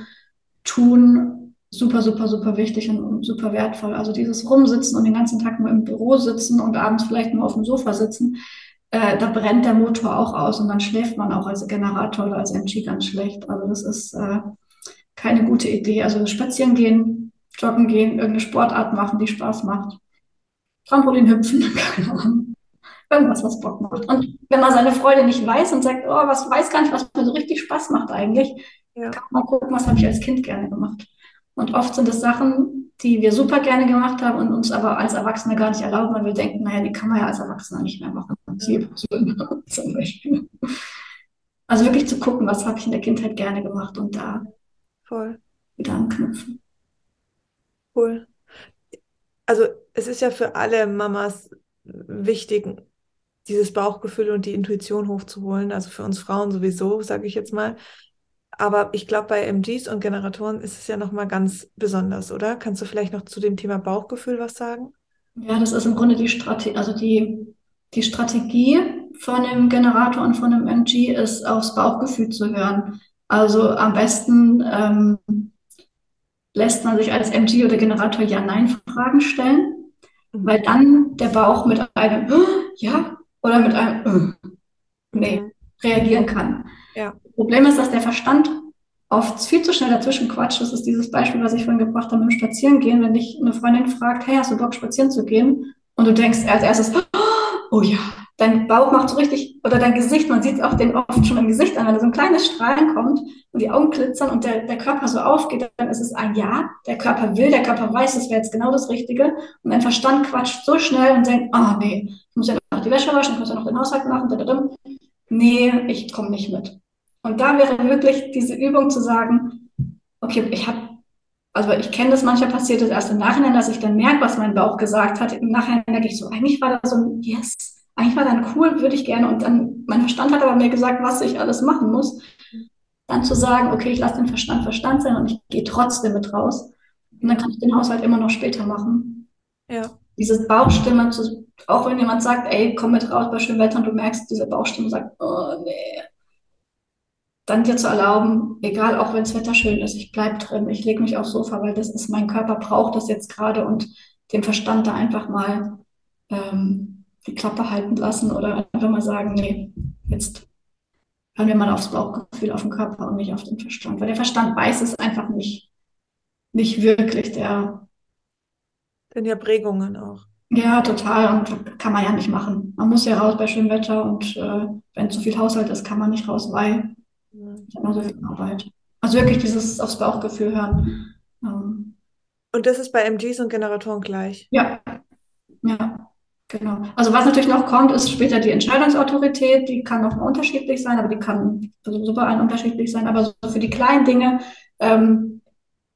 tun, super, super, super wichtig und super wertvoll. Also dieses Rumsitzen und den ganzen Tag nur im Büro sitzen und abends vielleicht nur auf dem Sofa sitzen, äh, da brennt der Motor auch aus und dann schläft man auch als Generator oder als MG ganz schlecht. Also das ist äh, keine gute Idee. Also spazieren gehen, joggen gehen, irgendeine Sportart machen, die Spaß macht. Trampolin hüpfen, keine Ahnung irgendwas, was Bock macht. Und wenn man seine Freude nicht weiß und sagt, oh, was weiß gar nicht, was mir so richtig Spaß macht eigentlich, ja. kann man gucken, was habe ich als Kind gerne gemacht. Und oft sind es Sachen, die wir super gerne gemacht haben und uns aber als Erwachsene gar nicht erlauben, weil wir denken, naja, die kann man ja als Erwachsener nicht mehr machen. Zum Beispiel. Also wirklich zu gucken, was habe ich in der Kindheit gerne gemacht und da Voll. wieder anknüpfen. Cool. Also es ist ja für alle Mamas wichtig, dieses Bauchgefühl und die Intuition hochzuholen. Also für uns Frauen sowieso, sage ich jetzt mal. Aber ich glaube, bei MGs und Generatoren ist es ja nochmal ganz besonders, oder? Kannst du vielleicht noch zu dem Thema Bauchgefühl was sagen? Ja, das ist im Grunde die Strategie, also die, die Strategie von einem Generator und von einem MG ist, aufs Bauchgefühl zu hören. Also am besten ähm, lässt man sich als MG oder Generator Ja-Nein-Fragen stellen, mhm. weil dann der Bauch mit einem Ja oder mit einem äh, nee, reagieren kann. Ja. Problem ist, dass der Verstand oft viel zu schnell dazwischen quatscht. Das ist dieses Beispiel, was ich vorhin gebracht habe mit dem Spazierengehen. Wenn dich eine Freundin fragt, hey, hast du Bock, spazieren zu gehen? Und du denkst als erstes, oh ja, dein Bauch macht so richtig, oder dein Gesicht, man sieht es auch den oft schon im Gesicht an, wenn da so ein kleines Strahlen kommt und die Augen glitzern und der, der Körper so aufgeht, dann ist es ein Ja. Der Körper will, der Körper weiß, das wäre jetzt genau das Richtige. Und dein Verstand quatscht so schnell und denkt, oh, nee, ich muss ja noch die Wäsche waschen, ich muss ja noch den Haushalt machen, da, nee, ich komme nicht mit. Und da wäre wirklich diese Übung zu sagen, okay, ich habe, also ich kenne das, manchmal passiert das erst im Nachhinein, dass ich dann merke, was mein Bauch gesagt hat. Im Nachhinein merke ich so, eigentlich war da so ein Yes, eigentlich war dann cool, würde ich gerne. Und dann, mein Verstand hat aber mir gesagt, was ich alles machen muss. Dann zu sagen, okay, ich lasse den Verstand Verstand sein und ich gehe trotzdem mit raus. Und dann kann ich den Haushalt immer noch später machen. Ja. Diese Bauchstimme, zu, auch wenn jemand sagt, ey, komm mit raus bei schönem Wetter und du merkst, diese Bauchstimme sagt, oh nee. Dann dir zu erlauben, egal, auch wenn das Wetter schön ist, ich bleibe drin, ich lege mich aufs Sofa, weil das ist, mein Körper braucht das jetzt gerade und den Verstand da einfach mal ähm, die Klappe halten lassen oder einfach mal sagen, nee, jetzt hören wir mal aufs Bauchgefühl, auf den Körper und nicht auf den Verstand. Weil der Verstand weiß es einfach nicht, nicht wirklich. Der sind ja Prägungen auch. Ja, total. Und kann man ja nicht machen. Man muss ja raus bei schönem Wetter und äh, wenn zu viel Haushalt ist, kann man nicht raus, weil ja. ich habe noch so viel Arbeit. Also wirklich dieses aufs Bauchgefühl hören. Ähm. Und das ist bei MGs und Generatoren gleich. Ja. Ja. Genau. Also was natürlich noch kommt, ist später die Entscheidungsautorität. Die kann noch unterschiedlich sein, aber die kann super ein unterschiedlich sein. Aber so für die kleinen Dinge, ähm,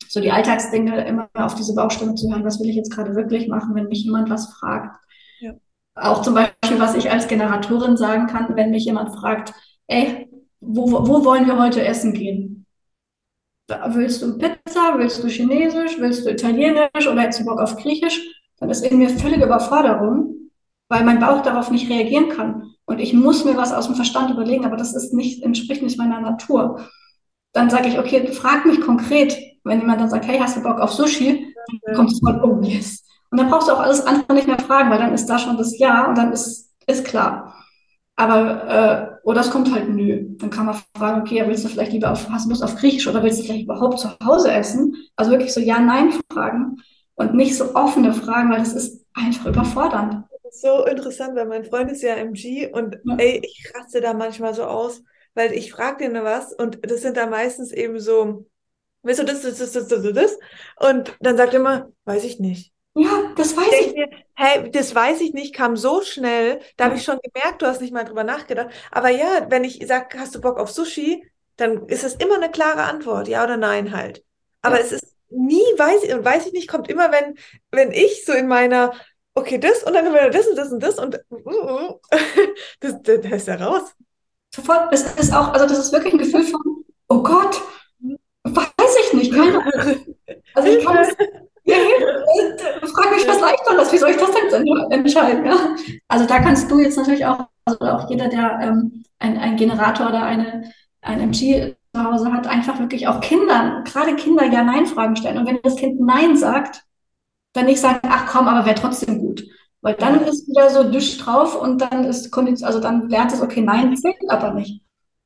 so die Alltagsdinge, immer auf diese Bauchstimme zu hören, was will ich jetzt gerade wirklich machen, wenn mich jemand was fragt. Ja. Auch zum Beispiel, was ich als Generatorin sagen kann, wenn mich jemand fragt, ey, wo, wo wollen wir heute essen gehen? Willst du Pizza? Willst du Chinesisch? Willst du Italienisch? Oder hättest du Bock auf Griechisch? Dann ist in mir völlige Überforderung weil mein Bauch darauf nicht reagieren kann. Und ich muss mir was aus dem Verstand überlegen, aber das ist nicht, entspricht nicht meiner Natur. Dann sage ich, okay, frag mich konkret. Wenn jemand dann sagt, hey, hast du Bock auf Sushi? Dann kommt voll, oh yes. Und dann brauchst du auch alles andere nicht mehr fragen, weil dann ist da schon das Ja und dann ist, ist klar. Aber, äh, oder es kommt halt nö. Dann kann man fragen, okay, willst du vielleicht lieber auf, hast du Lust auf Griechisch oder willst du vielleicht überhaupt zu Hause essen? Also wirklich so Ja-Nein-Fragen und nicht so offene Fragen, weil das ist einfach überfordernd so interessant, weil mein Freund ist ja MG und ja. ey, ich raste da manchmal so aus, weil ich frage den was und das sind da meistens eben so, weißt du, das, das, das, das, das, das. Und dann sagt er immer, weiß ich nicht. Ja, das weiß ich. Mir, hey, das weiß ich nicht, kam so schnell. Da habe ich schon gemerkt, du hast nicht mal drüber nachgedacht. Aber ja, wenn ich sage, hast du Bock auf Sushi, dann ist es immer eine klare Antwort, ja oder nein halt. Aber ja. es ist nie, weiß ich, weiß ich nicht, kommt immer, wenn, wenn ich so in meiner okay, das und dann können wir das und das und das und uh, das, das, das ist ja raus. Sofort, das ist auch, also das ist wirklich ein Gefühl von, oh Gott, weiß ich nicht, keine Ahnung. Also ich kann ja, frag mich was leichteres, wie soll ich das denn entscheiden? Ja? Also da kannst du jetzt natürlich auch, also auch jeder, der ähm, ein, ein Generator oder eine, ein MG zu Hause hat, einfach wirklich auch Kindern, gerade Kinder Ja-Nein-Fragen stellen. Und wenn das Kind Nein sagt, dann nicht sagen, ach komm, aber wäre trotzdem gut. Weil dann ist wieder so düsch drauf und dann ist Kondition, also dann lernt es, okay, nein zählt aber nicht.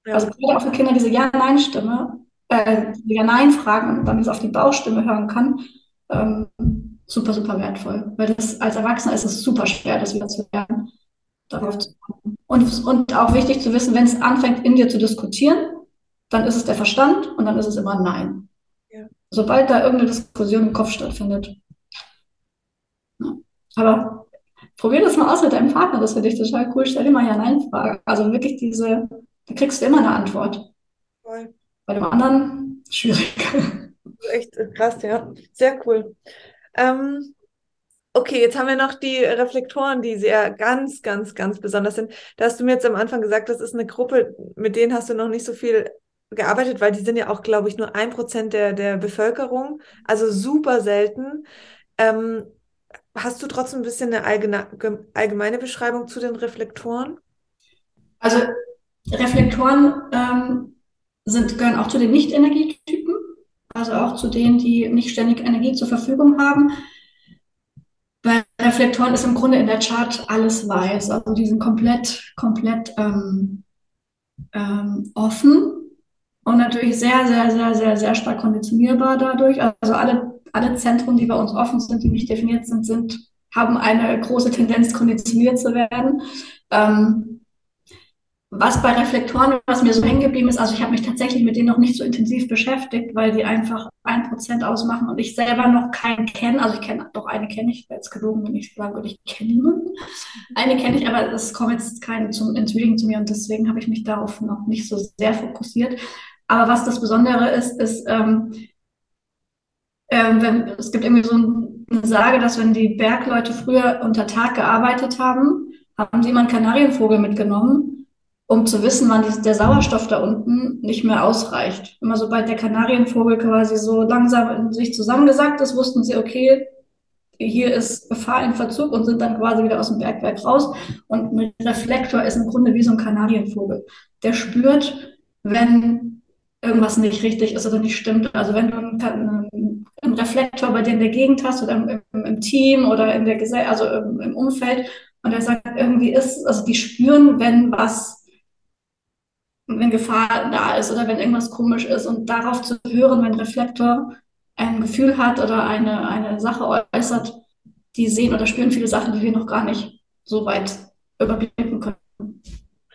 Ja. Also gerade auch für Kinder diese Ja-Nein-Stimme, äh, Ja-Nein-Fragen und dann es auf die Bauchstimme hören kann, ähm, super, super wertvoll. Weil das als Erwachsener ist es super schwer, das wieder zu lernen, darauf zu kommen. Und, und auch wichtig zu wissen, wenn es anfängt, in dir zu diskutieren, dann ist es der Verstand und dann ist es immer Nein. Ja. Sobald da irgendeine Diskussion im Kopf stattfindet, aber probier das mal aus mit deinem Partner, das finde ich total cool. Stell dir mal Ja-Nein-Fragen. Also wirklich diese, da kriegst du immer eine Antwort. Voll. Bei dem anderen schwierig. Echt krass, ja. Sehr cool. Ähm, okay, jetzt haben wir noch die Reflektoren, die sehr ganz, ganz, ganz besonders sind. Da hast du mir jetzt am Anfang gesagt, das ist eine Gruppe, mit denen hast du noch nicht so viel gearbeitet, weil die sind ja auch, glaube ich, nur ein Prozent der, der Bevölkerung, also super selten. Ähm, Hast du trotzdem ein bisschen eine allgemeine Beschreibung zu den Reflektoren? Also Reflektoren ähm, sind, gehören auch zu den Nicht-Energietypen, also auch zu denen, die nicht ständig Energie zur Verfügung haben. Bei Reflektoren ist im Grunde in der Chart alles weiß. Also die sind komplett, komplett ähm, ähm, offen. und natürlich sehr, sehr, sehr, sehr, sehr stark konditionierbar dadurch. Also alle, alle Zentren, die bei uns offen sind, die nicht definiert sind, sind, haben eine große Tendenz, konditioniert zu werden. Ähm, was bei Reflektoren, was mir so hängen geblieben ist, also ich habe mich tatsächlich mit denen noch nicht so intensiv beschäftigt, weil die einfach ein Prozent ausmachen und ich selber noch keinen kenne. Also ich kenne, doch eine kenne ich, jetzt gelogen, wenn ich sagen würde, ich kenne niemanden. Eine kenne ich, aber es kommt jetzt kein zum, ins zu mir und deswegen habe ich mich darauf noch nicht so sehr fokussiert. Aber was das Besondere ist, ist, ähm, ähm, wenn, es gibt irgendwie so eine Sage, dass wenn die Bergleute früher unter Tag gearbeitet haben, haben sie immer einen Kanarienvogel mitgenommen um zu wissen, wann die, der Sauerstoff da unten nicht mehr ausreicht. Immer sobald der Kanarienvogel quasi so langsam in sich zusammengesackt ist, wussten sie, okay, hier ist Gefahr in Verzug und sind dann quasi wieder aus dem Bergwerk raus. Und ein Reflektor ist im Grunde wie so ein Kanarienvogel. Der spürt, wenn irgendwas nicht richtig ist oder nicht stimmt. Also wenn du einen, einen Reflektor bei dir in der Gegend hast oder im, im, im Team oder in der Gesellschaft, also im, im Umfeld, und er sagt, irgendwie ist, also die spüren, wenn was wenn Gefahr da ist oder wenn irgendwas komisch ist und darauf zu hören, wenn Reflektor ein Gefühl hat oder eine, eine Sache äußert, die sehen oder spüren viele Sachen, die wir noch gar nicht so weit überblicken können.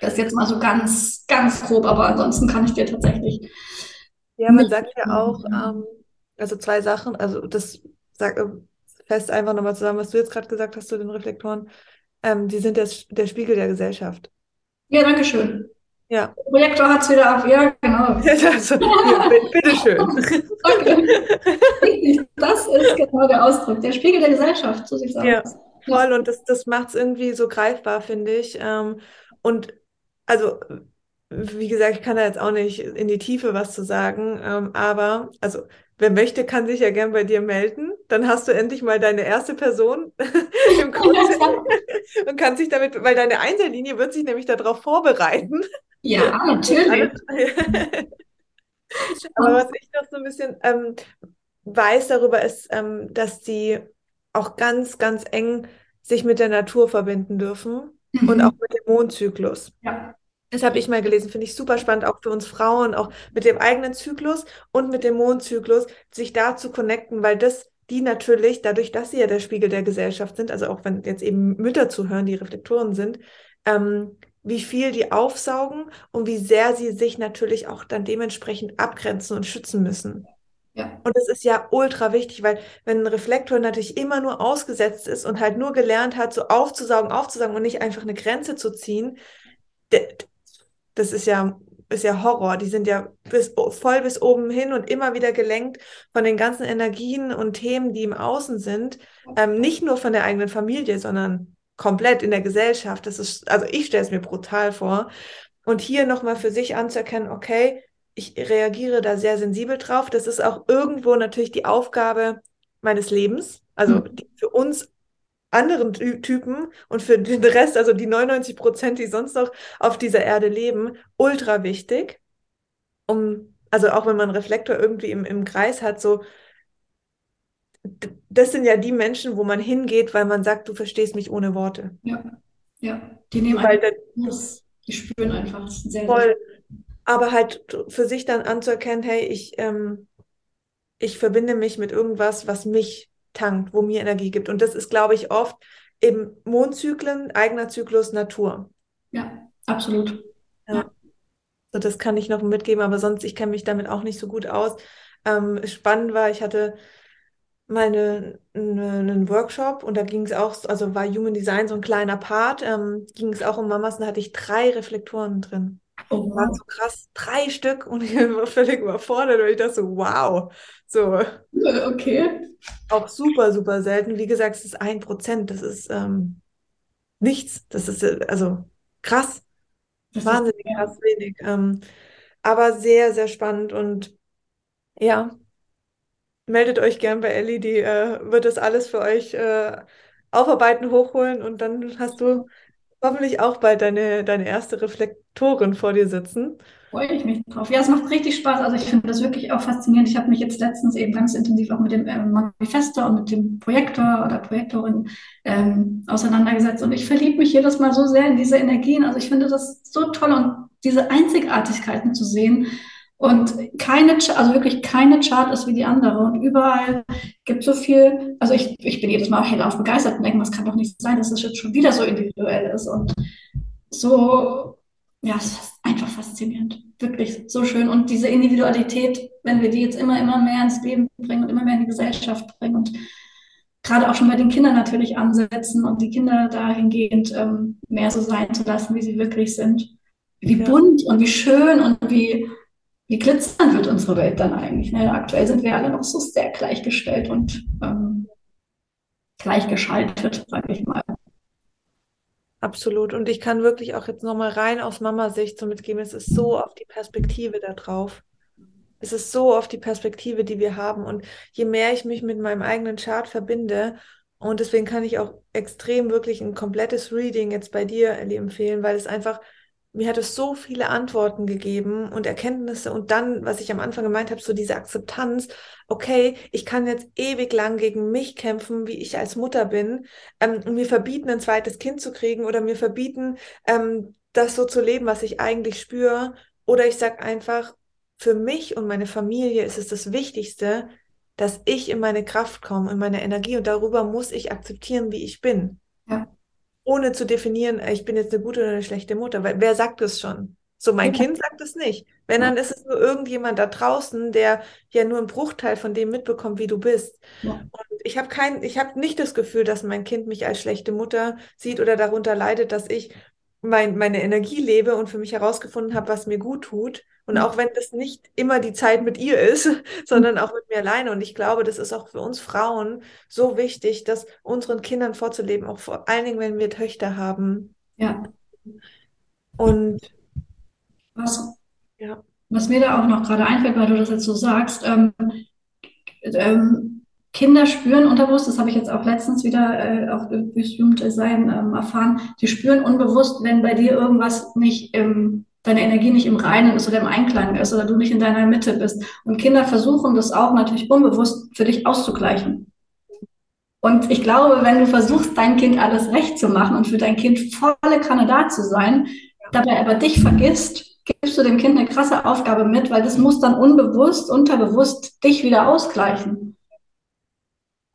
Das ist jetzt mal so ganz, ganz grob, aber ansonsten kann ich dir tatsächlich. Ja, man sagt ja auch, ähm, also zwei Sachen, also das sagt fest einfach nochmal zusammen, was du jetzt gerade gesagt hast zu den Reflektoren. Ähm, die sind der, der Spiegel der Gesellschaft. Ja, danke schön. Ja. Der Projektor hat es wieder auf. Ja, genau. Also, ja, bitteschön. okay. Das ist genau der Ausdruck. Der Spiegel der Gesellschaft, so sieht es ja, aus. Voll, und das, das macht es irgendwie so greifbar, finde ich. Ähm, und also, wie gesagt, ich kann da jetzt auch nicht in die Tiefe was zu sagen, ähm, aber also wer möchte, kann sich ja gern bei dir melden. Dann hast du endlich mal deine erste Person im Coaching und kannst sich damit, weil deine Einzellinie wird sich nämlich darauf vorbereiten. Ja, natürlich. Aber was ich noch so ein bisschen ähm, weiß darüber ist, ähm, dass die auch ganz, ganz eng sich mit der Natur verbinden dürfen mhm. und auch mit dem Mondzyklus. Ja. Das habe ich mal gelesen, finde ich super spannend, auch für uns Frauen, auch mit dem eigenen Zyklus und mit dem Mondzyklus, sich da zu connecten, weil das die natürlich, dadurch, dass sie ja der Spiegel der Gesellschaft sind, also auch wenn jetzt eben Mütter zuhören, die Reflektoren sind, ähm, wie viel die aufsaugen und wie sehr sie sich natürlich auch dann dementsprechend abgrenzen und schützen müssen. Ja. Und das ist ja ultra wichtig, weil wenn ein Reflektor natürlich immer nur ausgesetzt ist und halt nur gelernt hat, so aufzusaugen, aufzusaugen und nicht einfach eine Grenze zu ziehen, das ist ja, ist ja Horror. Die sind ja bis, voll bis oben hin und immer wieder gelenkt von den ganzen Energien und Themen, die im Außen sind. Ähm, nicht nur von der eigenen Familie, sondern komplett in der Gesellschaft. Das ist, also ich stelle es mir brutal vor. Und hier nochmal für sich anzuerkennen, okay, ich reagiere da sehr sensibel drauf. Das ist auch irgendwo natürlich die Aufgabe meines Lebens. Also mhm. für uns anderen Ty Typen und für den Rest, also die 99 Prozent, die sonst noch auf dieser Erde leben, ultra wichtig. Um, also auch wenn man einen Reflektor irgendwie im, im Kreis hat, so das sind ja die Menschen, wo man hingeht, weil man sagt, du verstehst mich ohne Worte. Ja, ja. Die nehmen weil einfach, das, die spüren einfach. Sehr, voll. Sehr aber halt für sich dann anzuerkennen, hey, ich, ähm, ich verbinde mich mit irgendwas, was mich tankt, wo mir Energie gibt. Und das ist, glaube ich, oft im Mondzyklen, eigener Zyklus, Natur. Ja, absolut. Ja. So, das kann ich noch mitgeben, aber sonst, ich kenne mich damit auch nicht so gut aus. Ähm, spannend war, ich hatte mal eine, eine, einen Workshop und da ging es auch, also war Human Design so ein kleiner Part, ähm, ging es auch um Mamas und da hatte ich drei Reflektoren drin. Oh, wow. War so krass, drei Stück und ich war völlig überfordert, weil ich dachte so, wow. So. Okay. Auch super, super selten. Wie gesagt, es ist ein Prozent. Das ist ähm, nichts. Das ist äh, also krass. Das Wahnsinnig ist, krass wenig. Ähm, aber sehr, sehr spannend und ja, meldet euch gern bei Ellie, die äh, wird das alles für euch äh, aufarbeiten, hochholen und dann hast du hoffentlich auch bald deine, deine erste Reflektorin vor dir sitzen. Freue ich mich drauf. Ja, es macht richtig Spaß. Also ich finde das wirklich auch faszinierend. Ich habe mich jetzt letztens eben ganz intensiv auch mit dem ähm, Manifestor und mit dem Projektor oder Projektorin ähm, auseinandergesetzt und ich verliebe mich jedes Mal so sehr in diese Energien. Also ich finde das so toll und diese Einzigartigkeiten zu sehen Und keine, also wirklich keine Chart ist wie die andere. Und überall gibt so viel, also ich, ich bin jedes Mal hellauf begeistert und denke, es kann doch nicht sein, dass es jetzt schon wieder so individuell ist. Und so, ja, es ist einfach faszinierend. Wirklich so schön. Und diese Individualität, wenn wir die jetzt immer, immer mehr ins Leben bringen und immer mehr in die Gesellschaft bringen und gerade auch schon bei den Kindern natürlich ansetzen und die Kinder dahingehend ähm, mehr so sein zu lassen, wie sie wirklich sind. Wie ja. bunt und wie schön und wie, wie glitzernd wird unsere Welt dann eigentlich. Ne? Aktuell sind wir alle noch so sehr gleichgestellt und ähm, gleichgeschaltet, sage ich mal. Absolut. Und ich kann wirklich auch jetzt nochmal rein aus Mama-Sicht so mitgeben, es ist so auf die Perspektive da drauf. Es ist so oft die Perspektive, die wir haben. Und je mehr ich mich mit meinem eigenen Chart verbinde, und deswegen kann ich auch extrem wirklich ein komplettes Reading jetzt bei dir, Ellie, empfehlen, weil es einfach, mir hat es so viele Antworten gegeben und Erkenntnisse und dann, was ich am Anfang gemeint habe, so diese Akzeptanz, okay, ich kann jetzt ewig lang gegen mich kämpfen, wie ich als Mutter bin, ähm, und mir verbieten, ein zweites Kind zu kriegen oder mir verbieten, ähm, das so zu leben, was ich eigentlich spüre. Oder ich sage einfach, für mich und meine Familie ist es das Wichtigste, dass ich in meine Kraft komme, in meine Energie und darüber muss ich akzeptieren, wie ich bin. Ja. Ohne zu definieren, ich bin jetzt eine gute oder eine schlechte Mutter, weil wer sagt es schon? So, mein ja. Kind sagt es nicht. Wenn, ja. dann ist es nur irgendjemand da draußen, der ja nur einen Bruchteil von dem mitbekommt, wie du bist. Ja. Und ich habe kein, ich habe nicht das Gefühl, dass mein Kind mich als schlechte Mutter sieht oder darunter leidet, dass ich mein, meine Energie lebe und für mich herausgefunden habe, was mir gut tut. Und mhm. auch wenn das nicht immer die Zeit mit ihr ist, sondern auch mit mir alleine. Und ich glaube, das ist auch für uns Frauen so wichtig, das unseren Kindern vorzuleben, auch vor allen Dingen, wenn wir Töchter haben. Ja. Und was, ja. was mir da auch noch gerade einfällt, weil du das jetzt so sagst, ähm, ähm, Kinder spüren unterbewusst, das habe ich jetzt auch letztens wieder äh, auch durch Human Design ähm, erfahren, die spüren unbewusst, wenn bei dir irgendwas nicht im, deine Energie nicht im Reinen ist oder im Einklang ist oder du nicht in deiner Mitte bist. Und Kinder versuchen das auch natürlich unbewusst für dich auszugleichen. Und ich glaube, wenn du versuchst, dein Kind alles recht zu machen und für dein Kind volle Kanne da zu sein, dabei aber dich vergisst, gibst du dem Kind eine krasse Aufgabe mit, weil das muss dann unbewusst, unterbewusst dich wieder ausgleichen.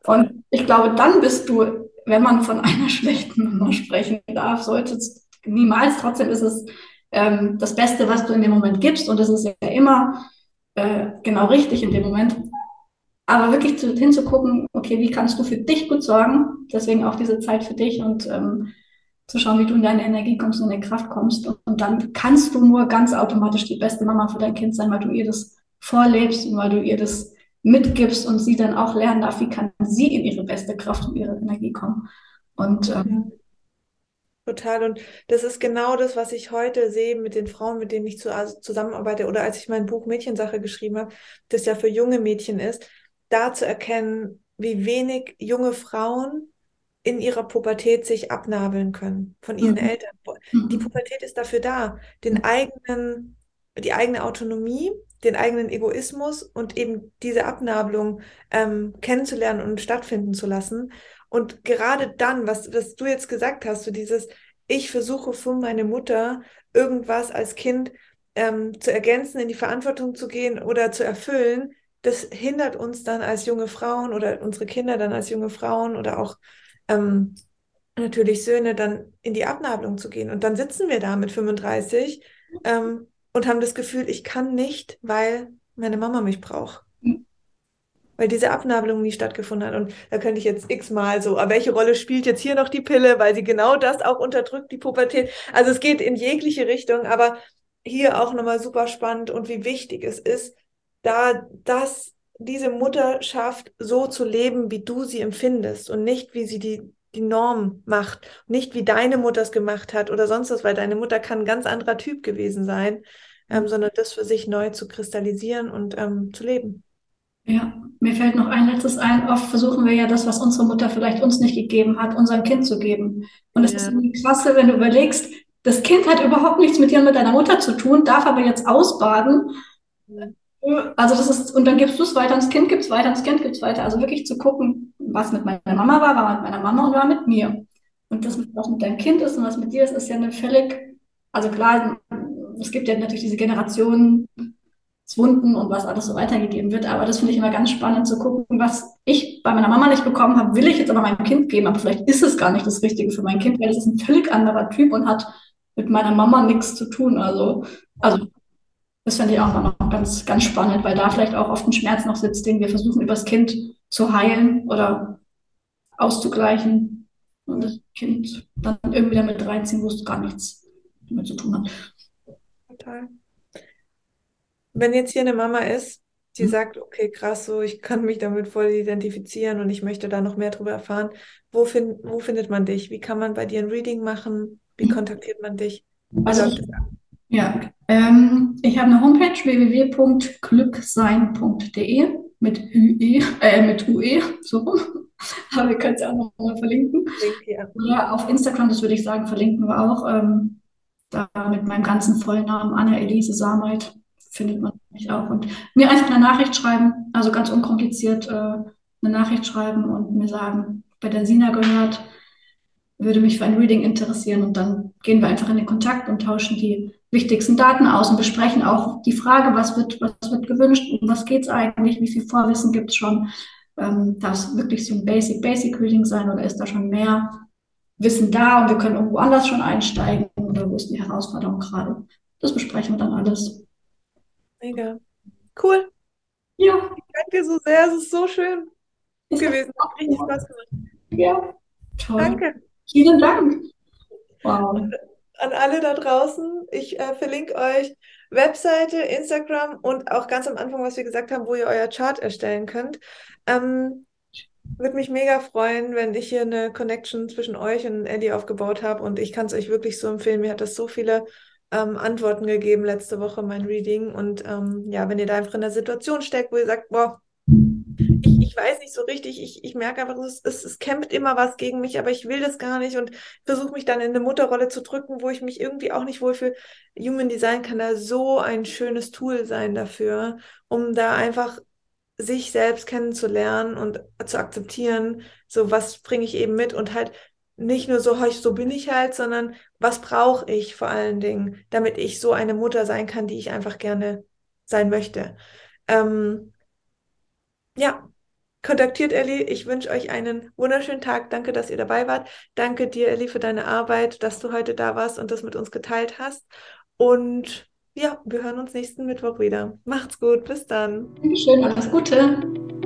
Und ich glaube, dann bist du, wenn man von einer schlechten Mama sprechen darf, sollte niemals, trotzdem ist es ähm, das Beste, was du in dem Moment gibst. Und das ist ja immer äh, genau richtig in dem Moment. Aber wirklich zu, hinzugucken, okay, wie kannst du für dich gut sorgen? Deswegen auch diese Zeit für dich und ähm, zu schauen, wie du in deine Energie kommst und in die Kraft kommst. Und, und dann kannst du nur ganz automatisch die beste Mama für dein Kind sein, weil du ihr das vorlebst und weil du ihr das mitgibst und sie dann auch lernen darf, wie kann sie in ihre beste Kraft und ihre Energie kommen. Und ähm, Total. Und das ist genau das, was ich heute sehe mit den Frauen, mit denen ich zu, also zusammenarbeite oder als ich mein Buch Mädchensache geschrieben habe, das ja für junge Mädchen ist, da zu erkennen, wie wenig junge Frauen in ihrer Pubertät sich abnabeln können von ihren mhm. Eltern. Die mhm. Pubertät ist dafür da, den eigenen, die eigene Autonomie den eigenen Egoismus und eben diese Abnabelung ähm, kennenzulernen und stattfinden zu lassen. Und gerade dann, was, was du jetzt gesagt hast, so dieses, ich versuche für meine Mutter irgendwas als Kind ähm, zu ergänzen, in die Verantwortung zu gehen oder zu erfüllen, das hindert uns dann als junge Frauen oder unsere Kinder dann als junge Frauen oder auch ähm, natürlich Söhne dann in die Abnabelung zu gehen. Und dann sitzen wir da mit 35 ähm, und haben das Gefühl, ich kann nicht, weil meine Mama mich braucht. Mhm. Weil diese Abnabelung nie stattgefunden hat. Und da könnte ich jetzt x-mal so, aber welche Rolle spielt jetzt hier noch die Pille, weil sie genau das auch unterdrückt, die Pubertät. Also es geht in jegliche Richtung, aber hier auch nochmal super spannend und wie wichtig es ist, da das, diese Mutterschaft so zu leben, wie du sie empfindest und nicht, wie sie die die Norm macht. Nicht wie deine Mutter es gemacht hat oder sonst was, weil deine Mutter kann ein ganz anderer Typ gewesen sein, ähm, sondern das für sich neu zu kristallisieren und ähm, zu leben. Ja, mir fällt noch ein letztes ein. Oft versuchen wir ja das, was unsere Mutter vielleicht uns nicht gegeben hat, unserem Kind zu geben. Und es ja. ist irgendwie krasse, wenn du überlegst, das Kind hat überhaupt nichts mit dir und mit deiner Mutter zu tun, darf aber jetzt ausbaden. Ja. Also das ist, und dann gibst du es weiter ans Kind, gibst weiter ans Kind, gibst weiter. Also wirklich zu gucken, was mit meiner Mama war, war mit meiner Mama und war mit mir. Und das, was mit deinem Kind ist und was mit dir ist, ist ja eine völlig, also klar, es gibt ja natürlich diese Generationen Wunden und was alles so weitergegeben wird. Aber das finde ich immer ganz spannend zu gucken, was ich bei meiner Mama nicht bekommen habe, will ich jetzt aber meinem Kind geben. Aber vielleicht ist es gar nicht das Richtige für mein Kind, weil es ist ein völlig anderer Typ und hat mit meiner Mama nichts zu tun. Also, also das finde ich auch immer noch ganz, ganz spannend, weil da vielleicht auch oft ein Schmerz noch sitzt, den wir versuchen, übers Kind zu heilen oder auszugleichen und das Kind dann irgendwie damit reinziehen, wo es gar nichts damit zu tun hat. Total. Wenn jetzt hier eine Mama ist, die mhm. sagt, okay, krass, so, ich kann mich damit voll identifizieren und ich möchte da noch mehr drüber erfahren, wo, find, wo findet man dich? Wie kann man bei dir ein Reading machen? Wie mhm. kontaktiert man dich? Also, ja, ähm, ich habe eine Homepage www.glücksein.de mit UE, äh, mit UE, so rum. Aber wir können es ja auch noch mal verlinken. Ja. Oder auf Instagram, das würde ich sagen, verlinken wir auch. Ähm, da mit meinem ganzen Vollnamen Anna-Elise Sameit findet man mich auch. Und mir einfach eine Nachricht schreiben, also ganz unkompliziert äh, eine Nachricht schreiben und mir sagen, bei der Sina gehört, würde mich für ein Reading interessieren. Und dann gehen wir einfach in den Kontakt und tauschen die wichtigsten Daten aus und besprechen auch die Frage, was wird, was wird gewünscht, um was geht es eigentlich, wie viel Vorwissen gibt es schon. Ähm, darf es wirklich so ein Basic, Basic Reading sein oder ist da schon mehr Wissen da und wir können irgendwo anders schon einsteigen oder wo ist die Herausforderung gerade? Das besprechen wir dann alles. Mega. Cool. Ja. Ich danke dir so sehr. Es ist so schön ist gewesen. Hat richtig Spaß gemacht. Ja. Toll. Danke. Vielen Dank. Wow. An alle da draußen, ich äh, verlinke euch Webseite, Instagram und auch ganz am Anfang, was wir gesagt haben, wo ihr euer Chart erstellen könnt. Ähm, würde mich mega freuen, wenn ich hier eine Connection zwischen euch und Ellie aufgebaut habe und ich kann es euch wirklich so empfehlen. Mir hat das so viele ähm, Antworten gegeben letzte Woche, mein Reading. Und ähm, ja, wenn ihr da einfach in der Situation steckt, wo ihr sagt, boah, ich, weiß nicht so richtig, ich, ich merke einfach, es, es, es kämpft immer was gegen mich, aber ich will das gar nicht und versuche mich dann in eine Mutterrolle zu drücken, wo ich mich irgendwie auch nicht wohlfühle. Human Design kann da so ein schönes Tool sein dafür, um da einfach sich selbst kennenzulernen und zu akzeptieren, so was bringe ich eben mit und halt nicht nur so, so bin ich halt, sondern was brauche ich vor allen Dingen, damit ich so eine Mutter sein kann, die ich einfach gerne sein möchte. Ähm, ja, kontaktiert Ellie. Ich wünsche euch einen wunderschönen Tag. Danke, dass ihr dabei wart. Danke dir, Ellie, für deine Arbeit, dass du heute da warst und das mit uns geteilt hast. Und ja, wir hören uns nächsten Mittwoch wieder. Macht's gut. Bis dann. Dankeschön. Alles Gute.